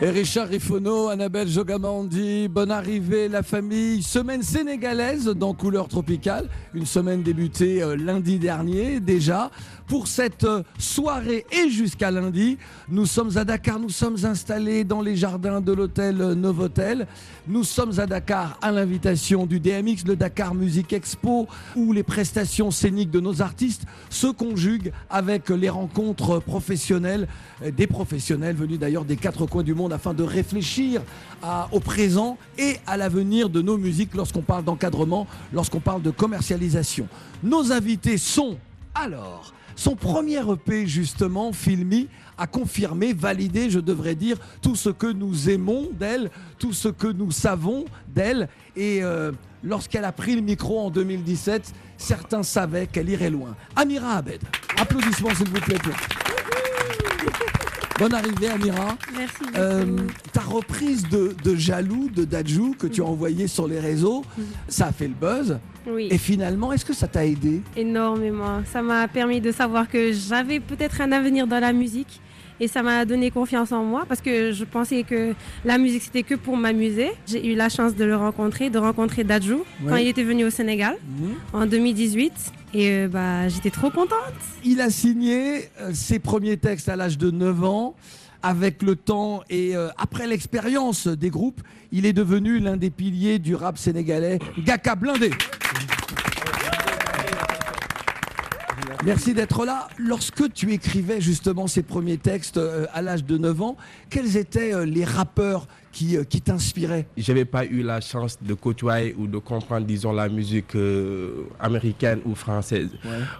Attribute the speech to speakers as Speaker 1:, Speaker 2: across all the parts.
Speaker 1: Et Richard Rifono, Annabelle Jogamandi, bonne arrivée la famille. Semaine sénégalaise dans Couleur Tropicale. Une semaine débutée euh, lundi dernier déjà. Pour cette euh, soirée et jusqu'à lundi, nous sommes à Dakar, nous sommes installés dans les jardins de l'hôtel euh, Novotel. Nous sommes à Dakar à l'invitation du DMX, le Dakar Music Expo, où les prestations scéniques de nos artistes se conjuguent avec les rencontres professionnelles, euh, des professionnels venus d'ailleurs des quatre coins du monde afin de réfléchir au présent et à l'avenir de nos musiques lorsqu'on parle d'encadrement, lorsqu'on parle de commercialisation. Nos invités sont alors son premier EP justement, Filmy, a confirmé, validé, je devrais dire, tout ce que nous aimons d'elle, tout ce que nous savons d'elle. Et euh, lorsqu'elle a pris le micro en 2017, certains savaient qu'elle irait loin. Amira Abed, applaudissements s'il vous plaît. Bonne arrivée Amira.
Speaker 2: Merci.
Speaker 1: Euh, ta reprise de, de Jaloux de Dajou que tu as envoyé sur les réseaux, ça a fait le buzz.
Speaker 2: oui,
Speaker 1: Et finalement, est-ce que ça t'a aidé?
Speaker 2: Énormément. Ça m'a permis de savoir que j'avais peut-être un avenir dans la musique. Et ça m'a donné confiance en moi parce que je pensais que la musique c'était que pour m'amuser. J'ai eu la chance de le rencontrer, de rencontrer Dajou quand il était venu au Sénégal
Speaker 1: Mhm.
Speaker 2: en 2018. Et euh, bah, j'étais trop contente.
Speaker 1: Il a signé euh, ses premiers textes à l'âge de 9 ans. Avec le temps et euh, après l'expérience des groupes, il est devenu l'un des piliers du rap sénégalais, Gaka Blindé. Merci d'être là. Lorsque tu écrivais justement ces premiers textes euh, à l'âge de 9 ans, quels étaient euh, les rappeurs qui, euh, qui t'inspiraient
Speaker 3: j'avais pas eu la chance de côtoyer ou de comprendre, disons, la musique euh, américaine ou française.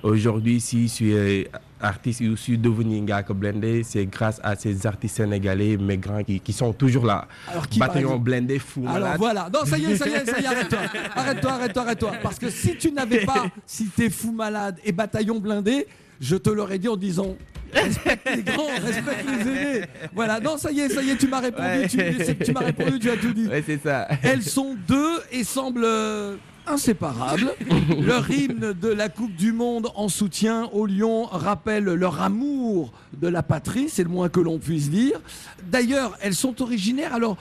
Speaker 3: Aujourd'hui, si je suis euh, artiste ou je suis devenu Ngaka Blindé, c'est grâce à ces artistes sénégalais, mes grands, qui, qui sont toujours là.
Speaker 1: Alors, qui,
Speaker 3: Bataillon Blindé, Fou
Speaker 1: Alors
Speaker 3: Malade.
Speaker 1: voilà, non ça y est, ça y est, ça y est, arrête-toi, arrête-toi, arrête-toi, arrête-toi. Parce que si tu n'avais pas cité Fou Malade et Bataillon Blindé, je te l'aurais dit en disant respecte les grands, respecte les aînés. Voilà, non ça y est, ça y est, tu m'as répondu,
Speaker 3: Ouais.
Speaker 1: tu, m'as répondu, tu as tout dit.
Speaker 3: Ouais, c'est ça.
Speaker 1: Elles sont deux et semblent euh, inséparables. Leur hymne de la Coupe du Monde en soutien aux Lions rappelle leur amour de la patrie, c'est le moins que l'on puisse dire. D'ailleurs, elles sont originaires alors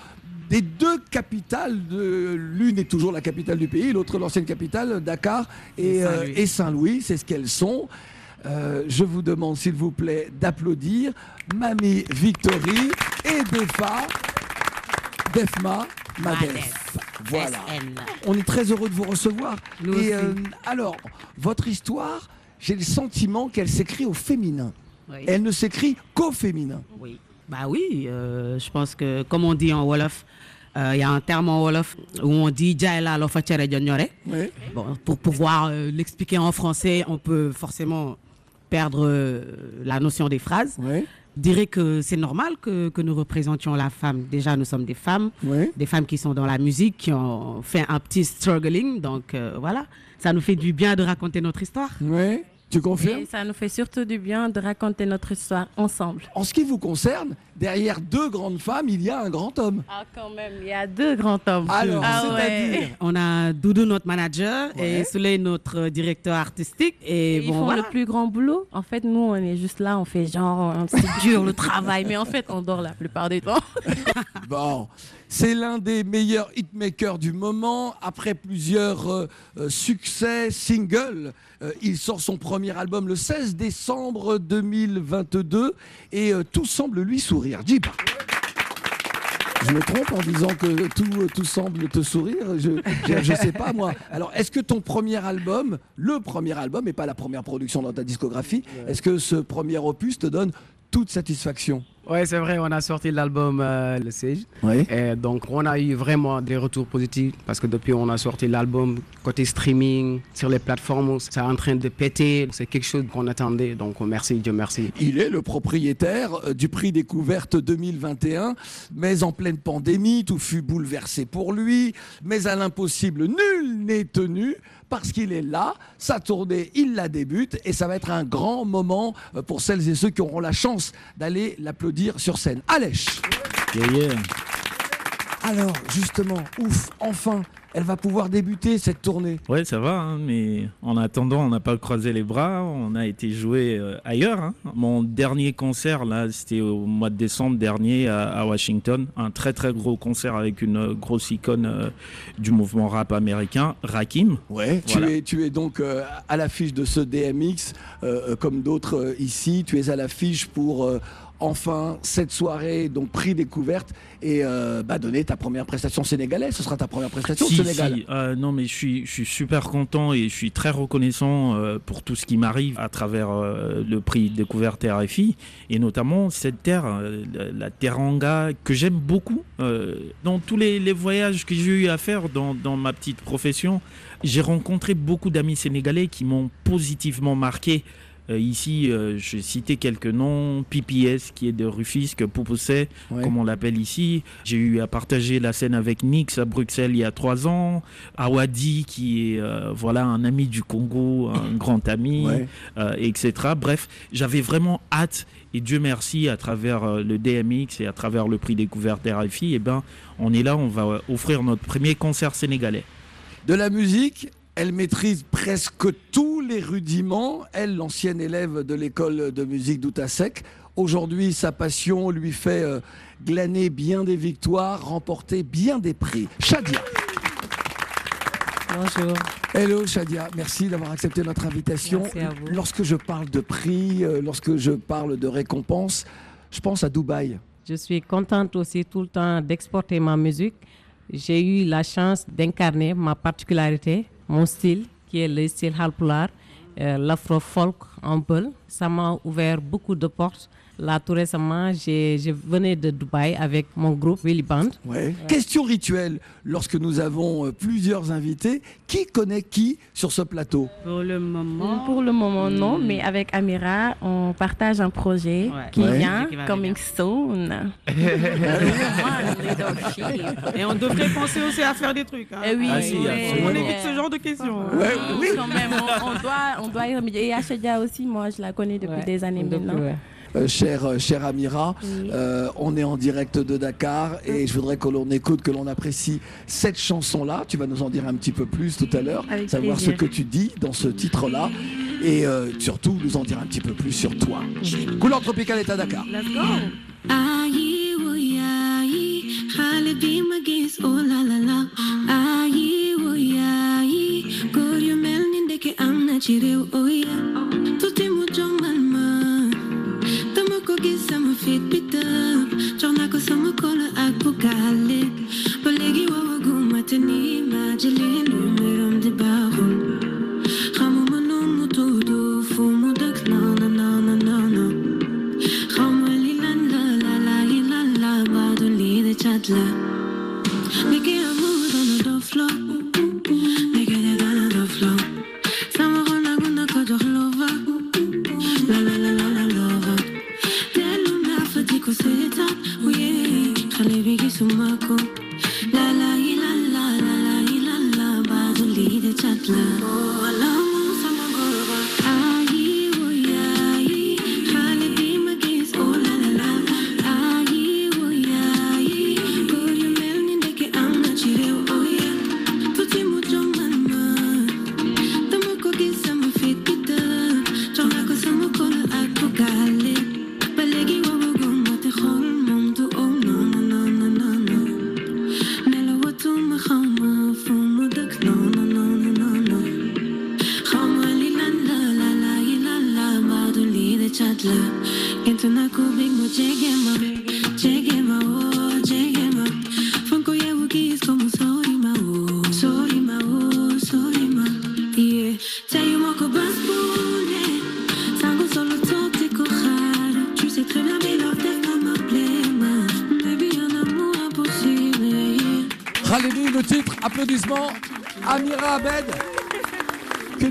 Speaker 1: des deux capitales, de, l'une est toujours la capitale du pays, l'autre l'ancienne capitale, Dakar et,
Speaker 3: Et
Speaker 1: euh,
Speaker 3: Saint-Louis,
Speaker 1: c'est ce qu'elles sont. Euh, je vous demande s'il vous plaît d'applaudir Mamie Victory et Defa, Defma, Madef. Voilà. On est très heureux de vous recevoir.
Speaker 4: Nous
Speaker 1: Et euh, alors, votre histoire, j'ai le sentiment qu'elle s'écrit au féminin.
Speaker 4: Oui.
Speaker 1: Elle ne s'écrit qu'au féminin.
Speaker 4: Oui. Bah oui, euh, je pense que comme on dit en Wolof, euh, il y a un terme en Wolof où on dit Jaila lofa. Bon, pour pouvoir euh, l'expliquer en français, on peut forcément perdre euh, la notion des phrases.
Speaker 1: Oui.
Speaker 4: Je dirais que c'est normal que, que nous représentions la femme. Déjà, nous sommes des femmes,
Speaker 1: Oui.
Speaker 4: des femmes qui sont dans la musique, qui ont fait un petit struggling. Donc euh, voilà, ça nous fait du bien de raconter notre histoire.
Speaker 1: Oui. Tu confirmes
Speaker 5: Et ça nous fait surtout du bien de raconter notre histoire ensemble.
Speaker 1: En ce qui vous concerne, derrière deux grandes femmes, il y a un grand homme.
Speaker 5: Ah, quand même, il y a deux grands hommes.
Speaker 1: Alors,
Speaker 5: Ah
Speaker 1: c'est-à-dire
Speaker 5: ouais.
Speaker 4: On a Doudou, notre manager,
Speaker 1: Ouais.
Speaker 4: et Soleil, notre directeur artistique. Et,
Speaker 5: Ils
Speaker 4: bon,
Speaker 5: font
Speaker 4: voilà.
Speaker 5: le plus grand boulot. En fait, nous, on est juste là, on fait genre, c'est dur le travail, mais en fait, on dort la plupart du temps.
Speaker 1: Bon, c'est l'un des meilleurs hitmakers du moment. Après plusieurs euh, euh, succès singles, euh, il sort son premier album le 16 décembre 2022 et tout semble lui sourire. Je me trompe en disant que tout, tout semble te sourire? Je ne sais pas moi. Alors, est-ce que ton premier album, le premier album, et pas la première production dans ta discographie, est-ce que ce premier opus te donne toute satisfaction?
Speaker 6: Ouais, c'est vrai, on a sorti l'album euh, Le Sage.
Speaker 1: Oui.
Speaker 6: Et donc, on a eu vraiment des retours positifs parce que depuis on a sorti l'album, côté streaming, sur les plateformes, c'est en train de péter. C'est quelque chose qu'on attendait. Donc, merci, Dieu merci.
Speaker 1: Il est le propriétaire euh, du prix découverte 2021, mais en pleine pandémie, tout fut bouleversé pour lui. Mais à l'impossible, nul n'est tenu parce qu'il est là, sa tournée, il la débute et ça va être un grand moment euh, pour celles et ceux qui auront la chance d'aller l'applaudir sur scène. Alèche Alors, justement, ouf, enfin, elle va pouvoir débuter cette tournée.
Speaker 7: Ouais, ça va, hein, mais en attendant, on n'a pas croisé les bras, on a été joué euh, ailleurs. hein. Mon dernier concert, là, c'était au mois de décembre dernier à, à Washington. Un très très gros concert avec une euh, grosse icône euh, du mouvement rap américain, Rakim.
Speaker 1: Ouais,
Speaker 7: Voilà.
Speaker 1: tu, es, tu es donc à l'affiche de ce DMX, comme d'autres ici. Tu es à l'affiche pour enfin cette soirée, donc prix découverte, et euh, bah, donner ta première prestation sénégalaise. Ce sera ta première prestation au
Speaker 7: Si,
Speaker 1: Sénégal.
Speaker 7: si, euh, non, mais je suis, je suis super content et je suis très reconnaissant euh, pour tout ce qui m'arrive à travers le prix découverte RFI et notamment cette terre, la- Teranga, que j'aime beaucoup. Dans tous les, les voyages que j'ai eu à faire dans, dans ma petite profession, j'ai rencontré beaucoup d'amis sénégalais qui m'ont positivement marqué. Euh, ici, euh, je citais quelques noms. PPS, qui est de Rufisque, Poupousset,
Speaker 1: Ouais.
Speaker 7: comme on l'appelle ici. J'ai eu à partager la scène avec Nix à Bruxelles il y a trois ans. Awadi, qui est euh, voilà un ami du Congo, un grand ami,
Speaker 1: Ouais.
Speaker 7: euh, etc. Bref, j'avais vraiment hâte. Et Dieu merci, à travers euh, le DMX et à travers le prix découverte RFI, eh ben, on est là, on va offrir notre premier concert sénégalais.
Speaker 1: De la musique, elle maîtrise presque tous les rudiments. Elle, l'ancienne élève de l'école de musique d'Outasek. Aujourd'hui, sa passion lui fait euh, glaner bien des victoires, remporter bien des prix. Shadia.
Speaker 5: Bonjour.
Speaker 1: Hello Shadia, merci d'avoir accepté notre invitation.
Speaker 5: Merci à vous.
Speaker 1: Lorsque je parle de prix, euh, lorsque je parle de récompense, je pense à Dubaï.
Speaker 5: Je suis contente aussi tout le temps d'exporter ma musique. J'ai eu la chance d'incarner ma particularité, mon style, qui est le style halpular, euh, l'afro-folk un peu. Ça m'a ouvert beaucoup de portes. Là, tout récemment, j'ai- je venais de Dubaï avec mon groupe Willy Band.
Speaker 1: Ouais. Question rituelle, lorsque nous avons euh, plusieurs invités, qui connaît qui sur ce plateau?
Speaker 4: Pour le moment.
Speaker 8: Pour le moment, non, mais avec Amira, on partage un projet
Speaker 4: Ouais.
Speaker 8: qui
Speaker 1: Ouais.
Speaker 8: vient, coming soon.
Speaker 4: Et on devrait penser aussi à faire des trucs. hein.
Speaker 8: Eh oui,
Speaker 7: Ah, si,
Speaker 8: oui.
Speaker 4: On
Speaker 8: oui.
Speaker 4: évite ce genre de questions.
Speaker 1: Ouais, oui.
Speaker 8: Quand même, on, on doit, on doit y remédier. Et Achadia aussi, moi, je la connais depuis
Speaker 5: Ouais.
Speaker 8: des années maintenant.
Speaker 1: Euh, cher, euh, cher Amira,
Speaker 8: Oui.
Speaker 1: euh, on est en direct de Dakar et je voudrais que l'on écoute, que l'on apprécie cette chanson-là. Tu vas nous en dire un petit peu plus tout à l'heure,
Speaker 8: Avec
Speaker 1: savoir
Speaker 8: plaisir.
Speaker 1: ce que tu dis dans ce titre-là et euh, surtout nous en dire un petit peu plus sur toi. Couleur tropicale est à Dakar.
Speaker 4: Let's go.
Speaker 9: Oh gis sama fit bi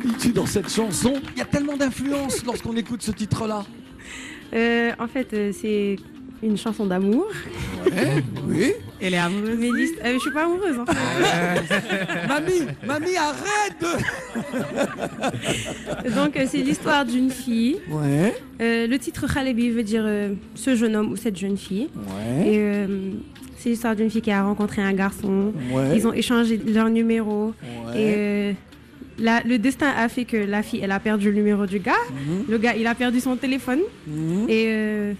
Speaker 1: Dis-tu dans cette chanson Il y a tellement d'influence lorsqu'on écoute ce titre-là.
Speaker 2: Euh, en fait, euh, c'est une chanson d'amour.
Speaker 1: Ouais, oui.
Speaker 2: Elle est amoureuse. Mais l'hist- euh, je suis pas amoureuse en fait.
Speaker 1: mamie, mamie, arrête.
Speaker 2: Donc euh, c'est l'histoire d'une fille.
Speaker 1: Ouais.
Speaker 2: Euh, le titre Khalebi veut dire euh, ce jeune homme ou cette jeune fille.
Speaker 1: Ouais.
Speaker 2: Et euh, c'est l'histoire d'une fille qui a rencontré un garçon.
Speaker 1: Ouais.
Speaker 2: Ils ont échangé leur numéro.
Speaker 1: Ouais.
Speaker 2: Et euh, la- le destin a fait que la fille, elle a perdu le numéro du gars.
Speaker 1: Mhm.
Speaker 2: Le gars, il a perdu son téléphone. Et euh,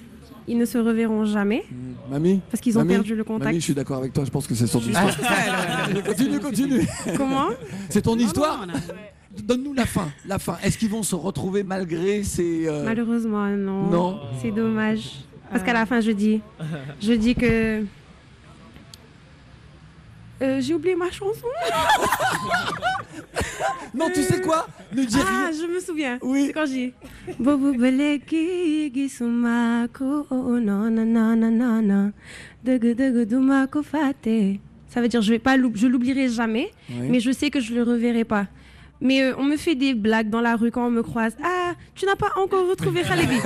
Speaker 2: ils ne se reverront jamais.
Speaker 1: Mamie
Speaker 2: Parce qu'ils ont
Speaker 1: Mamie
Speaker 2: perdu le contact.
Speaker 1: Mamie, je suis d'accord avec toi, je pense que c'est son histoire. continue, continue.
Speaker 2: Comment
Speaker 1: C'est ton histoire Donne-nous la fin, la fin. Est-ce qu'ils vont se retrouver malgré ces... euh,
Speaker 2: Malheureusement, non.
Speaker 1: Non.
Speaker 2: C'est dommage. Parce qu'à la fin, je dis, je dis que. Euh, J'ai oublié ma chanson.
Speaker 1: Non, tu sais quoi Ne dis
Speaker 2: ah, je me souviens.
Speaker 1: Oui.
Speaker 2: C'est quand j'ai. Bobo beleki gisumako oh non non non non non non Dugu, dugu, dumako fate. Ça veut dire je vais pas je l'oublierai jamais,
Speaker 10: Oui.
Speaker 2: mais je sais que je le reverrai pas. Mais euh, on me fait des blagues dans la rue quand on me croise. Ah, tu n'as pas encore retrouvé Khalebi.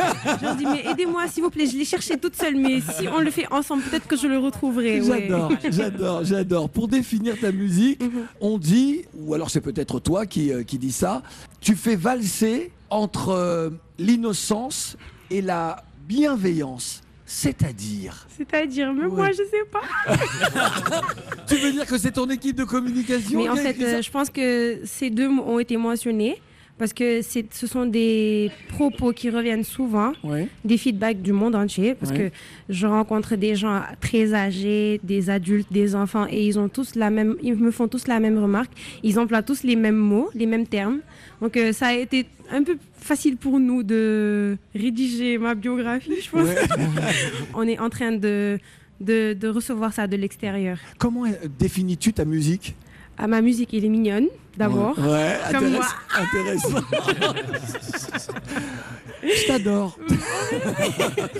Speaker 2: je leur dis mais aidez-moi s'il vous plaît, je l'ai cherché toute seule, mais si on le fait ensemble, peut-être que je le retrouverai. ouais.
Speaker 1: J'adore, j'adore, j'adore. Pour définir ta musique,
Speaker 2: Mhm.
Speaker 1: on dit, ou alors c'est peut-être toi qui, euh, qui dis ça, tu fais valser entre euh, l'innocence et la bienveillance. C'est-à-dire
Speaker 2: C'est-à-dire, mais moi je sais pas.
Speaker 1: Tu veux dire que c'est ton équipe de communication
Speaker 2: Mais en fait, euh, je pense que ces deux mots ont été mentionnés parce que ce sont des propos qui reviennent souvent, des feedbacks du monde entier, parce que je rencontre des gens très âgés, des adultes, des enfants, et ils ont tous la même, ils me font tous la même remarque. Ils emploient tous les mêmes mots, les mêmes termes. Donc euh, ça a été un peu facile pour nous de rédiger ma biographie, je pense.
Speaker 1: Ouais.
Speaker 2: On est en train de, de, de recevoir ça de l'extérieur.
Speaker 1: Comment euh, définis-tu ta musique?
Speaker 2: Ah, ma musique, elle est mignonne, d'abord.
Speaker 1: Ouais,
Speaker 2: Comme moi.
Speaker 1: intéress- intéressant. Je t'adore.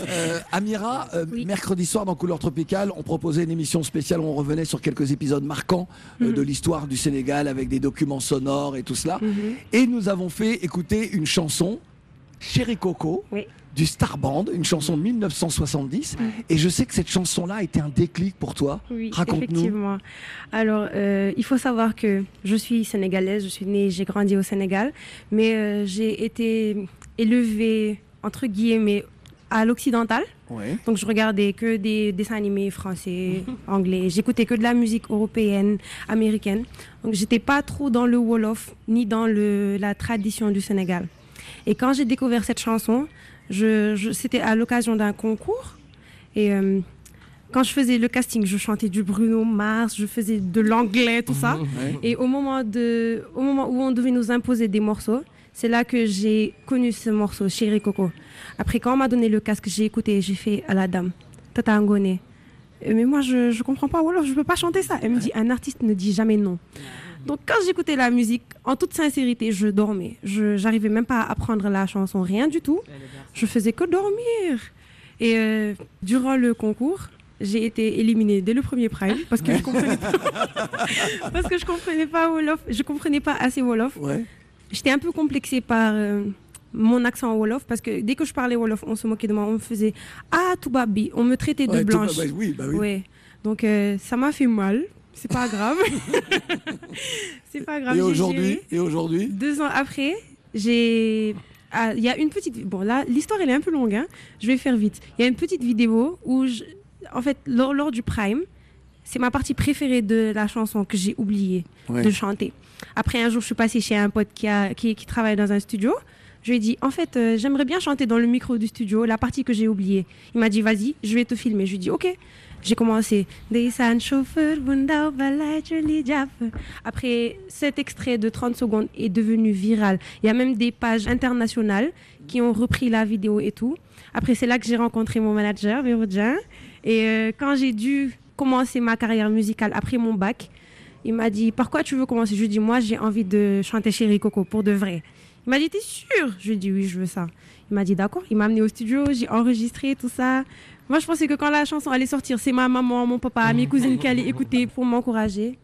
Speaker 1: Euh, Amira, euh, mercredi soir dans Couleur Tropicale, on proposait une émission spéciale où on revenait sur quelques épisodes marquants euh,
Speaker 2: Mhm.
Speaker 1: de l'histoire du Sénégal avec des documents sonores et tout cela.
Speaker 2: Mhm.
Speaker 1: Et nous avons fait écouter une chanson, Chéri Coco, du Star Band, une chanson de 1970. Et je sais que cette chanson-là a été un déclic pour toi.
Speaker 2: Oui,
Speaker 1: Raconte-nous.
Speaker 2: effectivement. Alors, euh, il faut savoir que je suis sénégalaise, je suis née, j'ai grandi au Sénégal, mais euh, j'ai été élevée, entre guillemets, à l'occidental.
Speaker 1: Ouais.
Speaker 2: Donc, je regardais que des dessins animés français, anglais. J'écoutais que de la musique européenne, américaine. Donc, j'étais pas trop dans le Wolof, ni dans le, la tradition du Sénégal. Et quand j'ai découvert cette chanson, je, je- c'était à l'occasion d'un concours. Et euh, quand je faisais le casting, je chantais du Bruno Mars, je faisais de l'anglais, tout ça.
Speaker 10: Ouais.
Speaker 2: Et au moment, de, au moment où on devait nous imposer des morceaux, c'est là que j'ai connu ce morceau, Chéri Coco. Après, quand on m'a donné le casque, j'ai écouté, j'ai fait à la dame, Tata Angone. Euh, Mais moi, je ne comprends pas, ou alors je ne peux pas chanter ça. Elle me dit, un artiste ne dit jamais non. Donc, quand j'écoutais la musique, en toute sincérité, je dormais. Je n'arrivais même pas à apprendre la chanson, rien du tout. Je faisais que dormir. Et euh, durant le concours, j'ai été éliminée dès le premier prime parce que je comprenais pas, parce que je comprenais pas Wolof, je comprenais pas assez Wolof. J'étais un peu complexée par euh, mon accent Wolof parce que dès que je parlais Wolof, on se moquait de moi, on me faisait ah Toubabi, on me traitait de
Speaker 1: Ouais,
Speaker 2: blanche.
Speaker 1: bah oui, bah oui.
Speaker 2: Ouais. Donc euh, ça m'a fait mal. C'est pas grave. c'est pas grave.
Speaker 1: Et aujourd'hui. Et aujourd'hui
Speaker 2: Deux ans après, j'ai. ah, Il y a une petite. Bon, là, l'histoire, elle est un peu longue. hein. Je vais faire vite. Il y a une petite vidéo où, je- en fait, lors, lors du Prime, c'est ma partie préférée de la chanson que j'ai oublié
Speaker 10: Ouais.
Speaker 2: de chanter. Après, un jour, je suis passée chez un pote qui, a, qui, qui travaille dans un studio. Je lui ai dit, en fait, euh, j'aimerais bien chanter dans le micro du studio la partie que j'ai oubliée. Il m'a dit, vas-y, je vais te filmer. Je lui ai dit, ok. J'ai commencé. Après, cet extrait de 30 secondes est devenu viral. Il y a même des pages internationales qui ont repris la vidéo et tout. Après, c'est là que j'ai rencontré mon manager, Vérodien. Et euh, quand j'ai dû commencer ma carrière musicale après mon bac, il m'a dit Par quoi tu veux commencer? Je lui ai dit Moi, j'ai envie de chanter Chéri Coco pour de vrai. Il m'a dit T'es sûr? Je lui ai dit Oui, je veux ça. Il m'a dit D'accord. Il m'a amené au studio, j'ai enregistré tout ça. Moi, je pensais que quand la chanson allait sortir, c'est ma maman, mon papa, mes cousines qui allaient écouter pour m'encourager.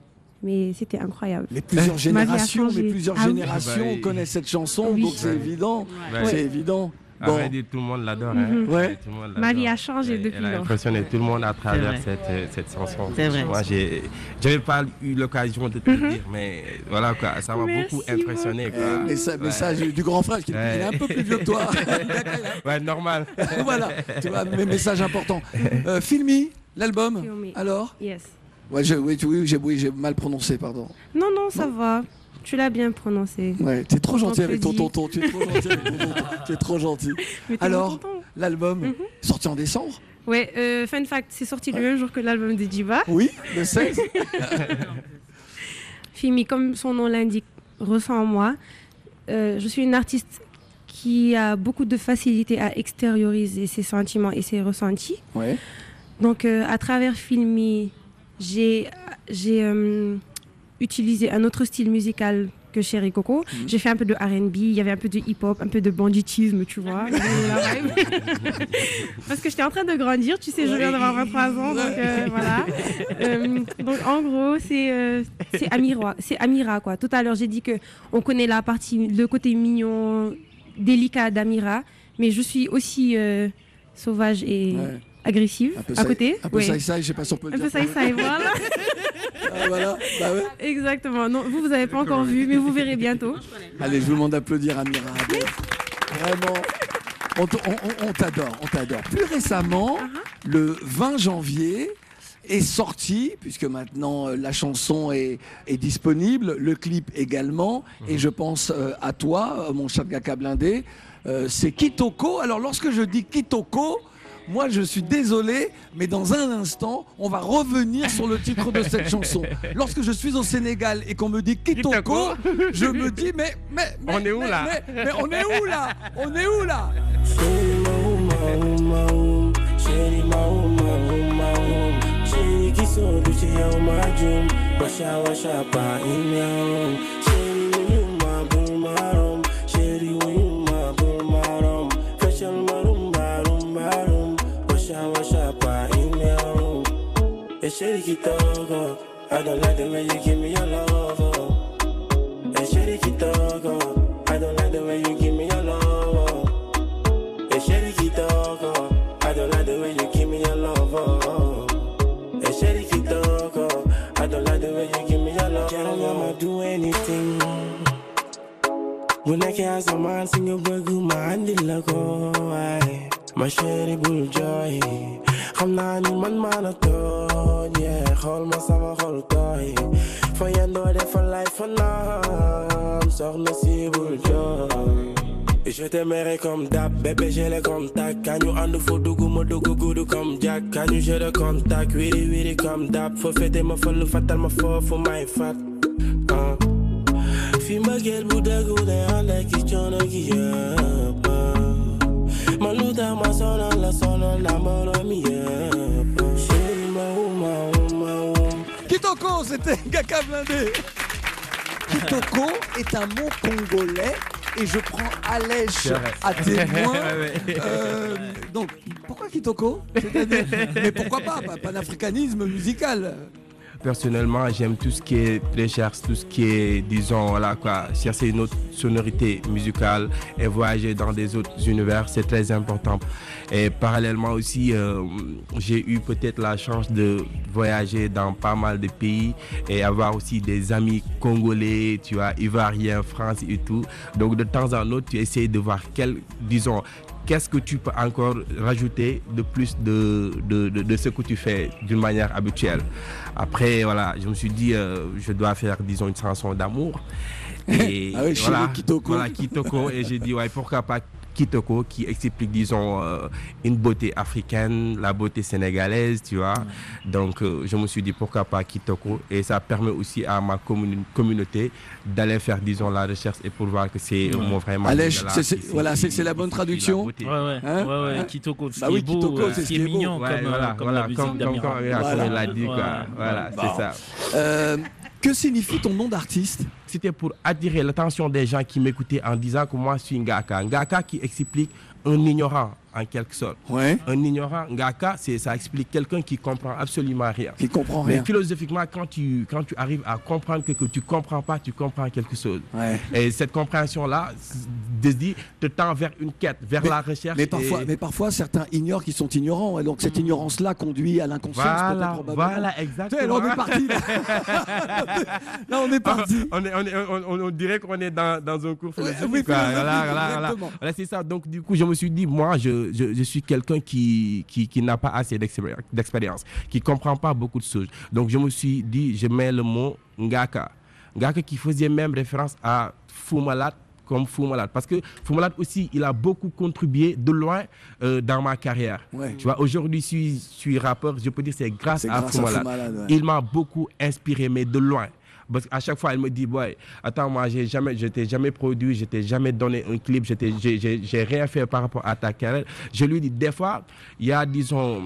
Speaker 2: mais c'était incroyable.
Speaker 1: Mais plusieurs générations, mais plusieurs
Speaker 2: Ah
Speaker 1: générations
Speaker 3: Ah bah,
Speaker 1: connaissent cette chanson,
Speaker 2: Oui.
Speaker 1: donc c'est évident.
Speaker 3: Ouais.
Speaker 1: C'est évident. Bon.
Speaker 3: vrai tout le monde l'adore.
Speaker 2: Mhm.
Speaker 3: hein.
Speaker 1: Ouais.
Speaker 3: Monde
Speaker 2: Ma vie
Speaker 3: l'adore.
Speaker 2: a changé
Speaker 3: Elle-
Speaker 2: depuis
Speaker 3: Elle a
Speaker 2: lors.
Speaker 3: impressionné tout le monde à travers cette, euh, cette chanson.
Speaker 4: C'est vrai.
Speaker 3: Moi, j'ai, j'avais pas eu l'occasion de te le dire, mais voilà quoi, ça m'a
Speaker 2: Mhm.
Speaker 3: Beaucoup impressionné. Quoi.
Speaker 1: Eh, message,
Speaker 3: Ouais.
Speaker 1: message du grand frère, qui
Speaker 3: Ouais.
Speaker 1: il est un peu plus vieux que toi.
Speaker 3: Ouais, normal.
Speaker 1: voilà, tu vois, mes messages importants. Euh, Filmy, l'album, alors?
Speaker 2: Yes.
Speaker 1: Ouais, je- oui, oui, j'ai oui, j'ai mal prononcé, pardon.
Speaker 2: Non, non, ça va. Tu l'as bien prononcé.
Speaker 1: Ouais, t'es trop gentil avec ton tonton, tu es trop gentil avec ton tonton, tu es trop gentil. Alors, l'album,
Speaker 2: Mhm.
Speaker 1: sorti en décembre
Speaker 2: Ouais, euh, fun fact, c'est sorti le même jour que l'album de Diva.
Speaker 1: Oui, le 16
Speaker 2: Fimi, comme son nom l'indique, ressent en moi. Euh, je suis une artiste qui a beaucoup de facilité à extérioriser ses sentiments et ses ressentis.
Speaker 1: Ouais.
Speaker 2: Donc, euh, à travers Filmi, j'ai utilisé un autre style musical que Chéri Coco.
Speaker 1: Mhm.
Speaker 2: J'ai fait un peu de R&B, il y avait un peu de hip-hop, un peu de banditisme, tu vois. Parce que j'étais en train de grandir, tu sais, je viens d'avoir 23 ans, donc euh, voilà. Euh, donc en gros, c'est euh, c'est Amira, Amira quoi. Tout à l'heure, j'ai dit que on connaît la partie, le côté mignon, délicat d'Amira, mais je suis aussi euh, sauvage et
Speaker 1: Ouais.
Speaker 2: Agressive
Speaker 1: Un peu
Speaker 2: à
Speaker 1: saï-
Speaker 2: côté.
Speaker 1: Un peu
Speaker 2: Ouais.
Speaker 1: ça, je sais pas si on peut le
Speaker 2: Un
Speaker 1: dire.
Speaker 2: peu et voilà.
Speaker 1: Ah, voilà, bah ouais.
Speaker 2: Exactement. Non, vous, vous avez pas encore vu, mais vous verrez bientôt.
Speaker 1: Allez, je vous demande d'applaudir Amira. Vraiment, on, t'adore, on t'adore. Plus récemment,
Speaker 2: Uh-huh.
Speaker 1: le 20 janvier, est sorti, puisque maintenant euh, la chanson est, est disponible, le clip également, et je pense euh, à toi, euh, mon cher Gaka Blindé, euh, c'est Kitoko. Alors lorsque je dis Kitoko, moi je suis désolé, mais dans un instant, on va revenir sur le titre de cette chanson. Lorsque je suis au Sénégal et qu'on me dit Kitoko, je me dis mais, mais, mais
Speaker 3: On est où,
Speaker 1: mais-
Speaker 3: là
Speaker 1: mais- mais on est où là On est où là
Speaker 10: Yeah, shady kitoko I don't like the way you give me your love oh. Yeah, shady kitoko I don't like the way you give me your love oh. Yeah, shady kitoko I don't like the way you give me your love. Hey, shady kitoko. I don't like the way you give me your love. Girl, I'ma do anything. When I can't some man sing your bug, my hand in the go. My shady bull joy. I'm not in man man at all. Yeah, hold my summer hold toy. For you know that for life for now. I'm so nasi bull joy. Et je t'aimerai comme d'hab, bébé nous faut dougou, mo dougou goudou comme Jack? Nous j'ai le contact, wiri wiri comme d'hab Faut fêter ma folle, fatal ma fort, faut my fat. Fi ma chona qui yap Ma sona, la sona, la moro Chérie, ma
Speaker 1: Kitoko, c'était Gaka Blindé. Kitoko est un mot congolais et je prends Alèche à témoin. Euh, donc, pourquoi Kitoko Mais pourquoi pas? Pas- Panafricanisme musical.
Speaker 3: Personnellement, j'aime tout ce qui est recherche, tout ce qui est, disons, chercher une autre sonorité musicale et voyager dans des autres univers, c'est très important. Et parallèlement aussi, euh, j'ai eu peut-être la chance de voyager dans pas mal de pays et avoir aussi des amis congolais, tu vois, ivoiriens, France et tout. Donc de temps en autre, tu essaies de voir quel, disons, qu'est-ce que tu peux encore rajouter de plus de, de, de- de ce que tu fais d'une manière habituelle? Après, voilà, je me suis dit, euh, je dois faire, disons, une chanson d'amour. Et
Speaker 1: Ah oui, chérie
Speaker 3: voilà,
Speaker 1: Kitoko.
Speaker 3: Voilà, Kitoko. Et j'ai dit, ouais, pourquoi pas Kitoko qui explique, disons, euh, une beauté africaine, la beauté sénégalaise, tu vois. Donc, euh, je me suis dit, pourquoi pas Kitoko. Et ça permet aussi à ma commun- communauté d'aller faire, disons, la recherche et pour voir que c'est euh, mon vraiment.
Speaker 1: Alèche, voilà, c'est la bonne traduction.
Speaker 3: la.
Speaker 7: Ouais, ouais,
Speaker 1: Hein
Speaker 7: ouais, ouais,
Speaker 1: Hein
Speaker 7: Kitoko,
Speaker 1: Bah oui,
Speaker 7: beau, euh,
Speaker 1: c'est
Speaker 7: ce qui est
Speaker 1: beau.
Speaker 7: mignon, comme, euh,
Speaker 3: voilà,
Speaker 7: comme
Speaker 3: voilà,
Speaker 7: la musique
Speaker 3: comme, comme,
Speaker 7: d'Amira.
Speaker 3: comme- comme
Speaker 1: Voilà.
Speaker 3: il l'a dit, quoi. Voilà,
Speaker 1: Bon.
Speaker 3: c'est ça.
Speaker 1: Que signifie ton nom d'artiste?
Speaker 3: C'était pour attirer l'attention des gens qui m'écoutaient en disant que moi je suis Ngaka. Ngaka qui explique un ignorant en quelque sorte. Un ignorant, Ngaka, ça explique quelqu'un qui comprend absolument rien.
Speaker 1: Qui comprend
Speaker 3: Mais
Speaker 1: rien.
Speaker 3: philosophiquement, quand tu, quand tu arrives à comprendre que, que tu comprends pas, tu comprends quelque chose. Et cette compréhension-là, te tend vers une quête, vers
Speaker 1: Mais-
Speaker 3: la recherche.
Speaker 1: Mais parfois,
Speaker 3: et-
Speaker 1: mais parfois, certains ignorent qu'ils sont ignorants. Et donc, cette ignorance-là conduit à l'inconscience.
Speaker 3: Voilà,
Speaker 1: probablement.
Speaker 3: voilà, exactement.
Speaker 1: là, on est parti. Là, Là, on est parti.
Speaker 3: on, est- on est- on- on- dirait qu'on est dans, dans un cours philosophique.
Speaker 1: oui, philosophique,
Speaker 3: Voilà, voilà. Voilà, c'est ça. Donc, du coup, je me suis dit, moi, je, je, je suis quelqu'un qui, qui, qui n'a pas assez d'expéri- d'expérience, qui ne comprend pas beaucoup de choses. Donc, je me suis dit, je mets le mot Ngaka. Ngaka qui faisait même référence à Foumalat comme Fou Malade. Parce que Fou Malade aussi, il a beaucoup contribué de loin euh, dans ma carrière.
Speaker 1: Ouais.
Speaker 3: Tu vois, aujourd'hui, je suis, je suis rappeur, je peux dire que c'est grâce, à
Speaker 1: grâce
Speaker 3: Fou
Speaker 1: Fou
Speaker 3: Malade.
Speaker 1: Malade, ouais.
Speaker 3: Il m'a beaucoup inspiré, mais de loin. Parce qu'à chaque fois, elle me dit, boy, attends, moi, j'ai jamais, je t'ai jamais produit, je t'ai jamais donné un clip, je j'ai rien fait par rapport à ta carrière. Je lui dis, des fois, il y a, disons,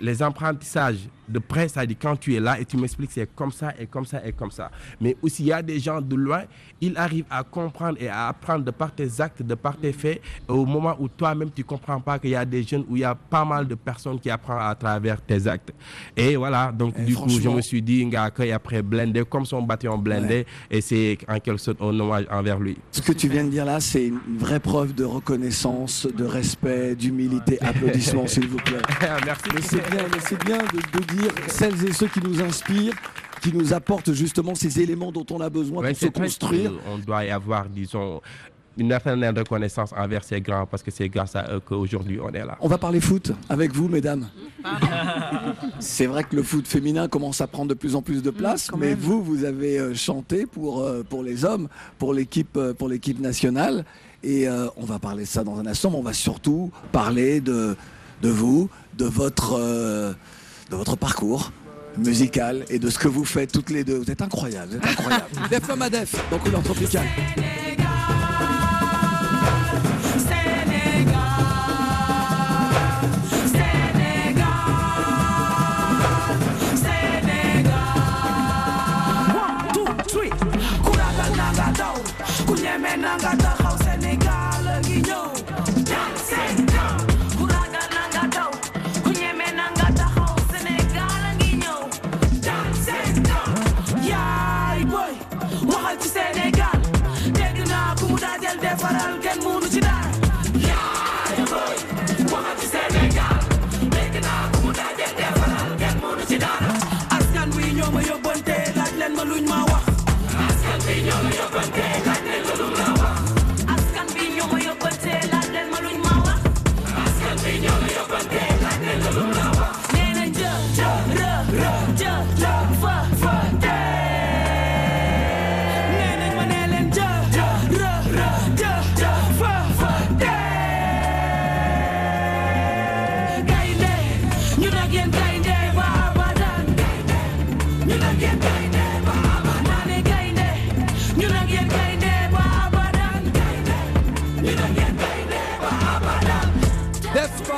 Speaker 3: les apprentissages de près, ça dit quand tu es là et tu m'expliques c'est comme ça et comme ça et comme ça. Mais aussi, il y a des gens de loin, ils arrivent à comprendre et à apprendre de par tes actes, de par tes faits, au moment où toi-même tu comprends pas qu'il y a des jeunes, où il y a pas mal de personnes qui apprennent à travers tes actes. Et voilà, donc du coup, je me suis dit, Ngaka, et après blindé, comme son bâtiment blindé, et c'est en quelque sorte un hommage envers lui.
Speaker 1: Ce que tu viens de dire là, c'est une vraie preuve de reconnaissance, de respect, d'humilité. Applaudissements, s'il vous plaît.
Speaker 3: Merci.
Speaker 1: Mais c'est bien, mais c'est bien de, de dire celles et ceux qui nous inspirent, qui nous apportent justement ces éléments dont on a besoin
Speaker 3: Ouais,
Speaker 1: pour se construire.
Speaker 3: qu'on doit y avoir, disons, une certaine reconnaissance envers ces grands, parce que c'est grâce à eux qu'aujourd'hui on est là.
Speaker 1: On va parler foot avec vous, mesdames. C'est vrai que le foot féminin commence à prendre de plus en plus de place, mais vous, vous avez euh, chanté pour, euh, pour les hommes, pour l'équipe euh, pour l'équipe nationale. Et euh, on va parler de ça dans un instant, mais on va surtout parler de, de vous, de votre, euh, de votre parcours musical et de ce que vous faites toutes les deux. Vous êtes incroyables, vous êtes incroyables. Def comme à Def, dans Couleur Tropicale.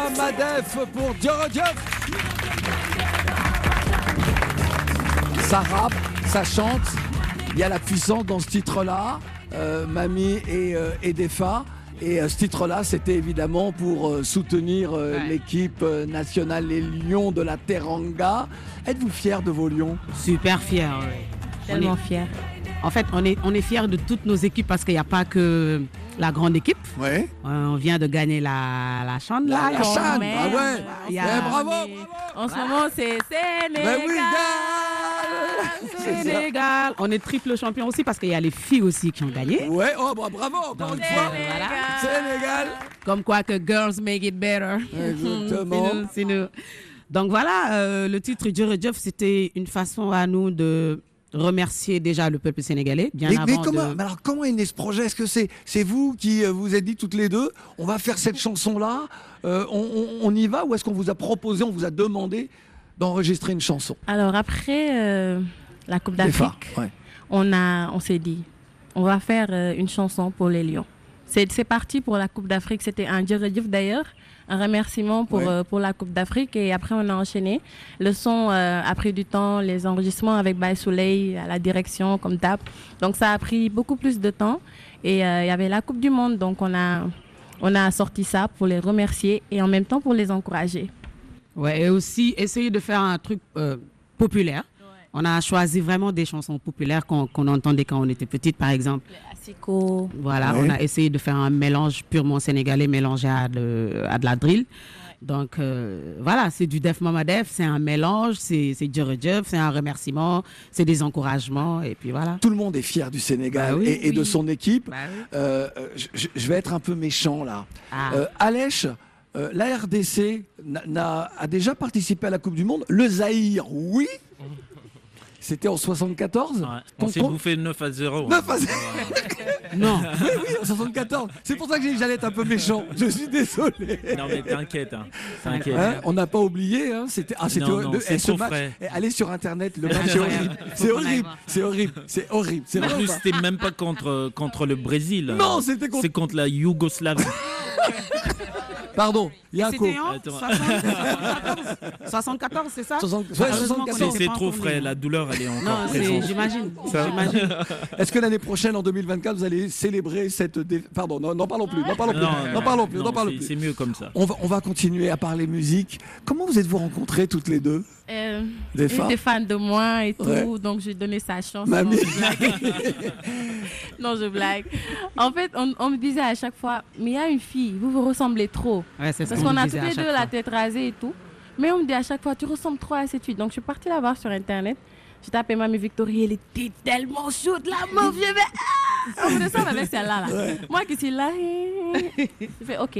Speaker 1: Def comme à Def pour Dior Diop. Ça rappe, ça chante. Il y a la puissance dans ce titre-là, euh, Mamie et, euh, et Defa. Et euh, ce titre-là, c'était évidemment pour euh, soutenir euh, l'équipe euh, nationale, les Lions de la Teranga. Êtes-vous fiers de vos Lions?
Speaker 4: Super fiers. ouais.
Speaker 8: Tellement
Speaker 4: On est-
Speaker 8: fiers.
Speaker 4: En fait, on est, on est fiers de toutes nos équipes parce qu'il n'y a pas que la grande équipe.
Speaker 1: Ouais.
Speaker 4: Euh, on vient de gagner la, la
Speaker 1: La
Speaker 4: même.
Speaker 1: ah ouais.
Speaker 4: Il y a-
Speaker 1: Eh, bravo,
Speaker 8: En ce moment, c'est Sénégal.
Speaker 1: Ben oui,
Speaker 4: Sénégal. On est triple champion aussi parce qu'il y a les filles aussi qui ont gagné.
Speaker 1: Ouais, oh bah, bravo, encore une fois. Sénégal.
Speaker 4: Comme quoi que girls make it better.
Speaker 1: Exactement.
Speaker 4: C'est nous, c'est nous. Donc voilà, euh, le titre Dieu Jeff, c'était une façon à nous de remercier déjà le peuple sénégalais, bien
Speaker 1: mais, comment,
Speaker 4: de...
Speaker 1: mais alors comment est né ce projet? Est-ce que c'est c'est vous qui euh, vous êtes dit toutes les deux, on va faire cette chanson-là, euh, on, on- on y va ou est-ce qu'on vous a proposé, on vous a demandé d'enregistrer une chanson?
Speaker 8: Alors après euh, la Coupe d'Afrique,
Speaker 1: ouais.
Speaker 8: on a, on s'est dit, on va faire euh, une chanson pour les Lions. C'est parti pour la Coupe d'Afrique. C'était un Djeredjif d'ailleurs, un remerciement pour,
Speaker 1: Ouais.
Speaker 8: euh, pour la Coupe d'Afrique. Et après, on a enchaîné. Le son euh, a pris du temps, les enregistrements avec Baye Soleil à la direction, comme d'hab. Donc ça a pris beaucoup plus de temps. Et euh, il y avait la Coupe du Monde, donc on a, on a sorti ça pour les remercier et en même temps pour les encourager.
Speaker 4: Ouais, et aussi essayer de faire un truc euh, populaire. On a choisi vraiment des chansons populaires qu'on entendait quand on était petite, par exemple.
Speaker 8: Asiko.
Speaker 4: Voilà,
Speaker 8: Ouais.
Speaker 4: on a essayé de faire un mélange purement sénégalais mélangé à de, à de la drill. Donc euh, voilà, c'est du Def Mama Def, c'est un mélange, c'est c'est Djere Djef, c'est un remerciement, c'est des encouragements, et puis voilà.
Speaker 1: Tout le monde est fier du Sénégal
Speaker 4: Bah oui.
Speaker 1: et, et de son équipe.
Speaker 4: Bah oui.
Speaker 1: Euh, euh, je, je vais être un peu méchant là.
Speaker 4: Ah.
Speaker 1: Euh, Alèche, euh, la RDC n'a- n'a- a déjà participé à la Coupe du Monde. Le Zaïre, oui. C'était en 74.
Speaker 7: On s'est bouffé 9 à 0.
Speaker 1: 9 à 0.
Speaker 7: Non.
Speaker 1: Oui, oui, en 74. C'est pour ça que j'allais être un peu méchant. Je suis désolé.
Speaker 7: Non, mais t'inquiète. hein.
Speaker 1: Hein, on n'a pas oublié, hein, c'était ah, c'était
Speaker 7: Non, non,
Speaker 1: le-
Speaker 7: c'est
Speaker 1: ce match, allez sur internet, le match est horrible, c'est horrible, c'est horrible, c'est horrible, c'est
Speaker 7: plus, c'était même pas contre, contre le Brésil.
Speaker 1: Non, c'était contre-
Speaker 7: C'est contre la Yougoslavie.
Speaker 1: Pardon, Yako.
Speaker 4: C'était en
Speaker 7: Attends.
Speaker 4: 74, 74, c'est ça?
Speaker 1: Soixante- ouais,
Speaker 4: Heureusement qu'on
Speaker 7: C'est trop frais, la douleur elle est encore présente.
Speaker 4: j'imagine,
Speaker 7: Ça-
Speaker 4: j'imagine.
Speaker 1: Est-ce que l'année prochaine, en 2024, vous allez célébrer cette dé- Pardon, non, n'en parlons plus, n'en parlons plus,
Speaker 7: Non,
Speaker 1: n'en parlons plus,
Speaker 7: non,
Speaker 1: n'en parlons
Speaker 7: c'est-
Speaker 1: plus.
Speaker 7: C'est mieux comme ça.
Speaker 1: On va, on va continuer à parler musique. Comment vous êtes-vous rencontrées toutes les deux?
Speaker 8: Euh,
Speaker 1: Des
Speaker 8: il
Speaker 1: femmes
Speaker 8: était fan de moi et tout,
Speaker 1: Ouais.
Speaker 8: donc je lui ai donné sa chance.
Speaker 1: Mamie.
Speaker 8: Non, je blague. non, je blague. En fait, on, on me disait à chaque fois, mais il y a une fille, vous vous ressemblez trop.
Speaker 4: Ouais, c'est ce
Speaker 8: Parce
Speaker 4: qu'on
Speaker 8: qu'on a
Speaker 4: à
Speaker 8: les deux
Speaker 4: fois.
Speaker 8: la tête rasée et tout. Mais on me dit à chaque fois, tu ressembles trop à cette fille. Donc je suis partie la voir sur Internet. J'ai tapé Mamie Victory, elle était tellement chaude, la meuf. Je vais. Ah On me descend avec celle-là. Là.
Speaker 4: Ouais.
Speaker 8: Moi qui suis là. Je fais OK.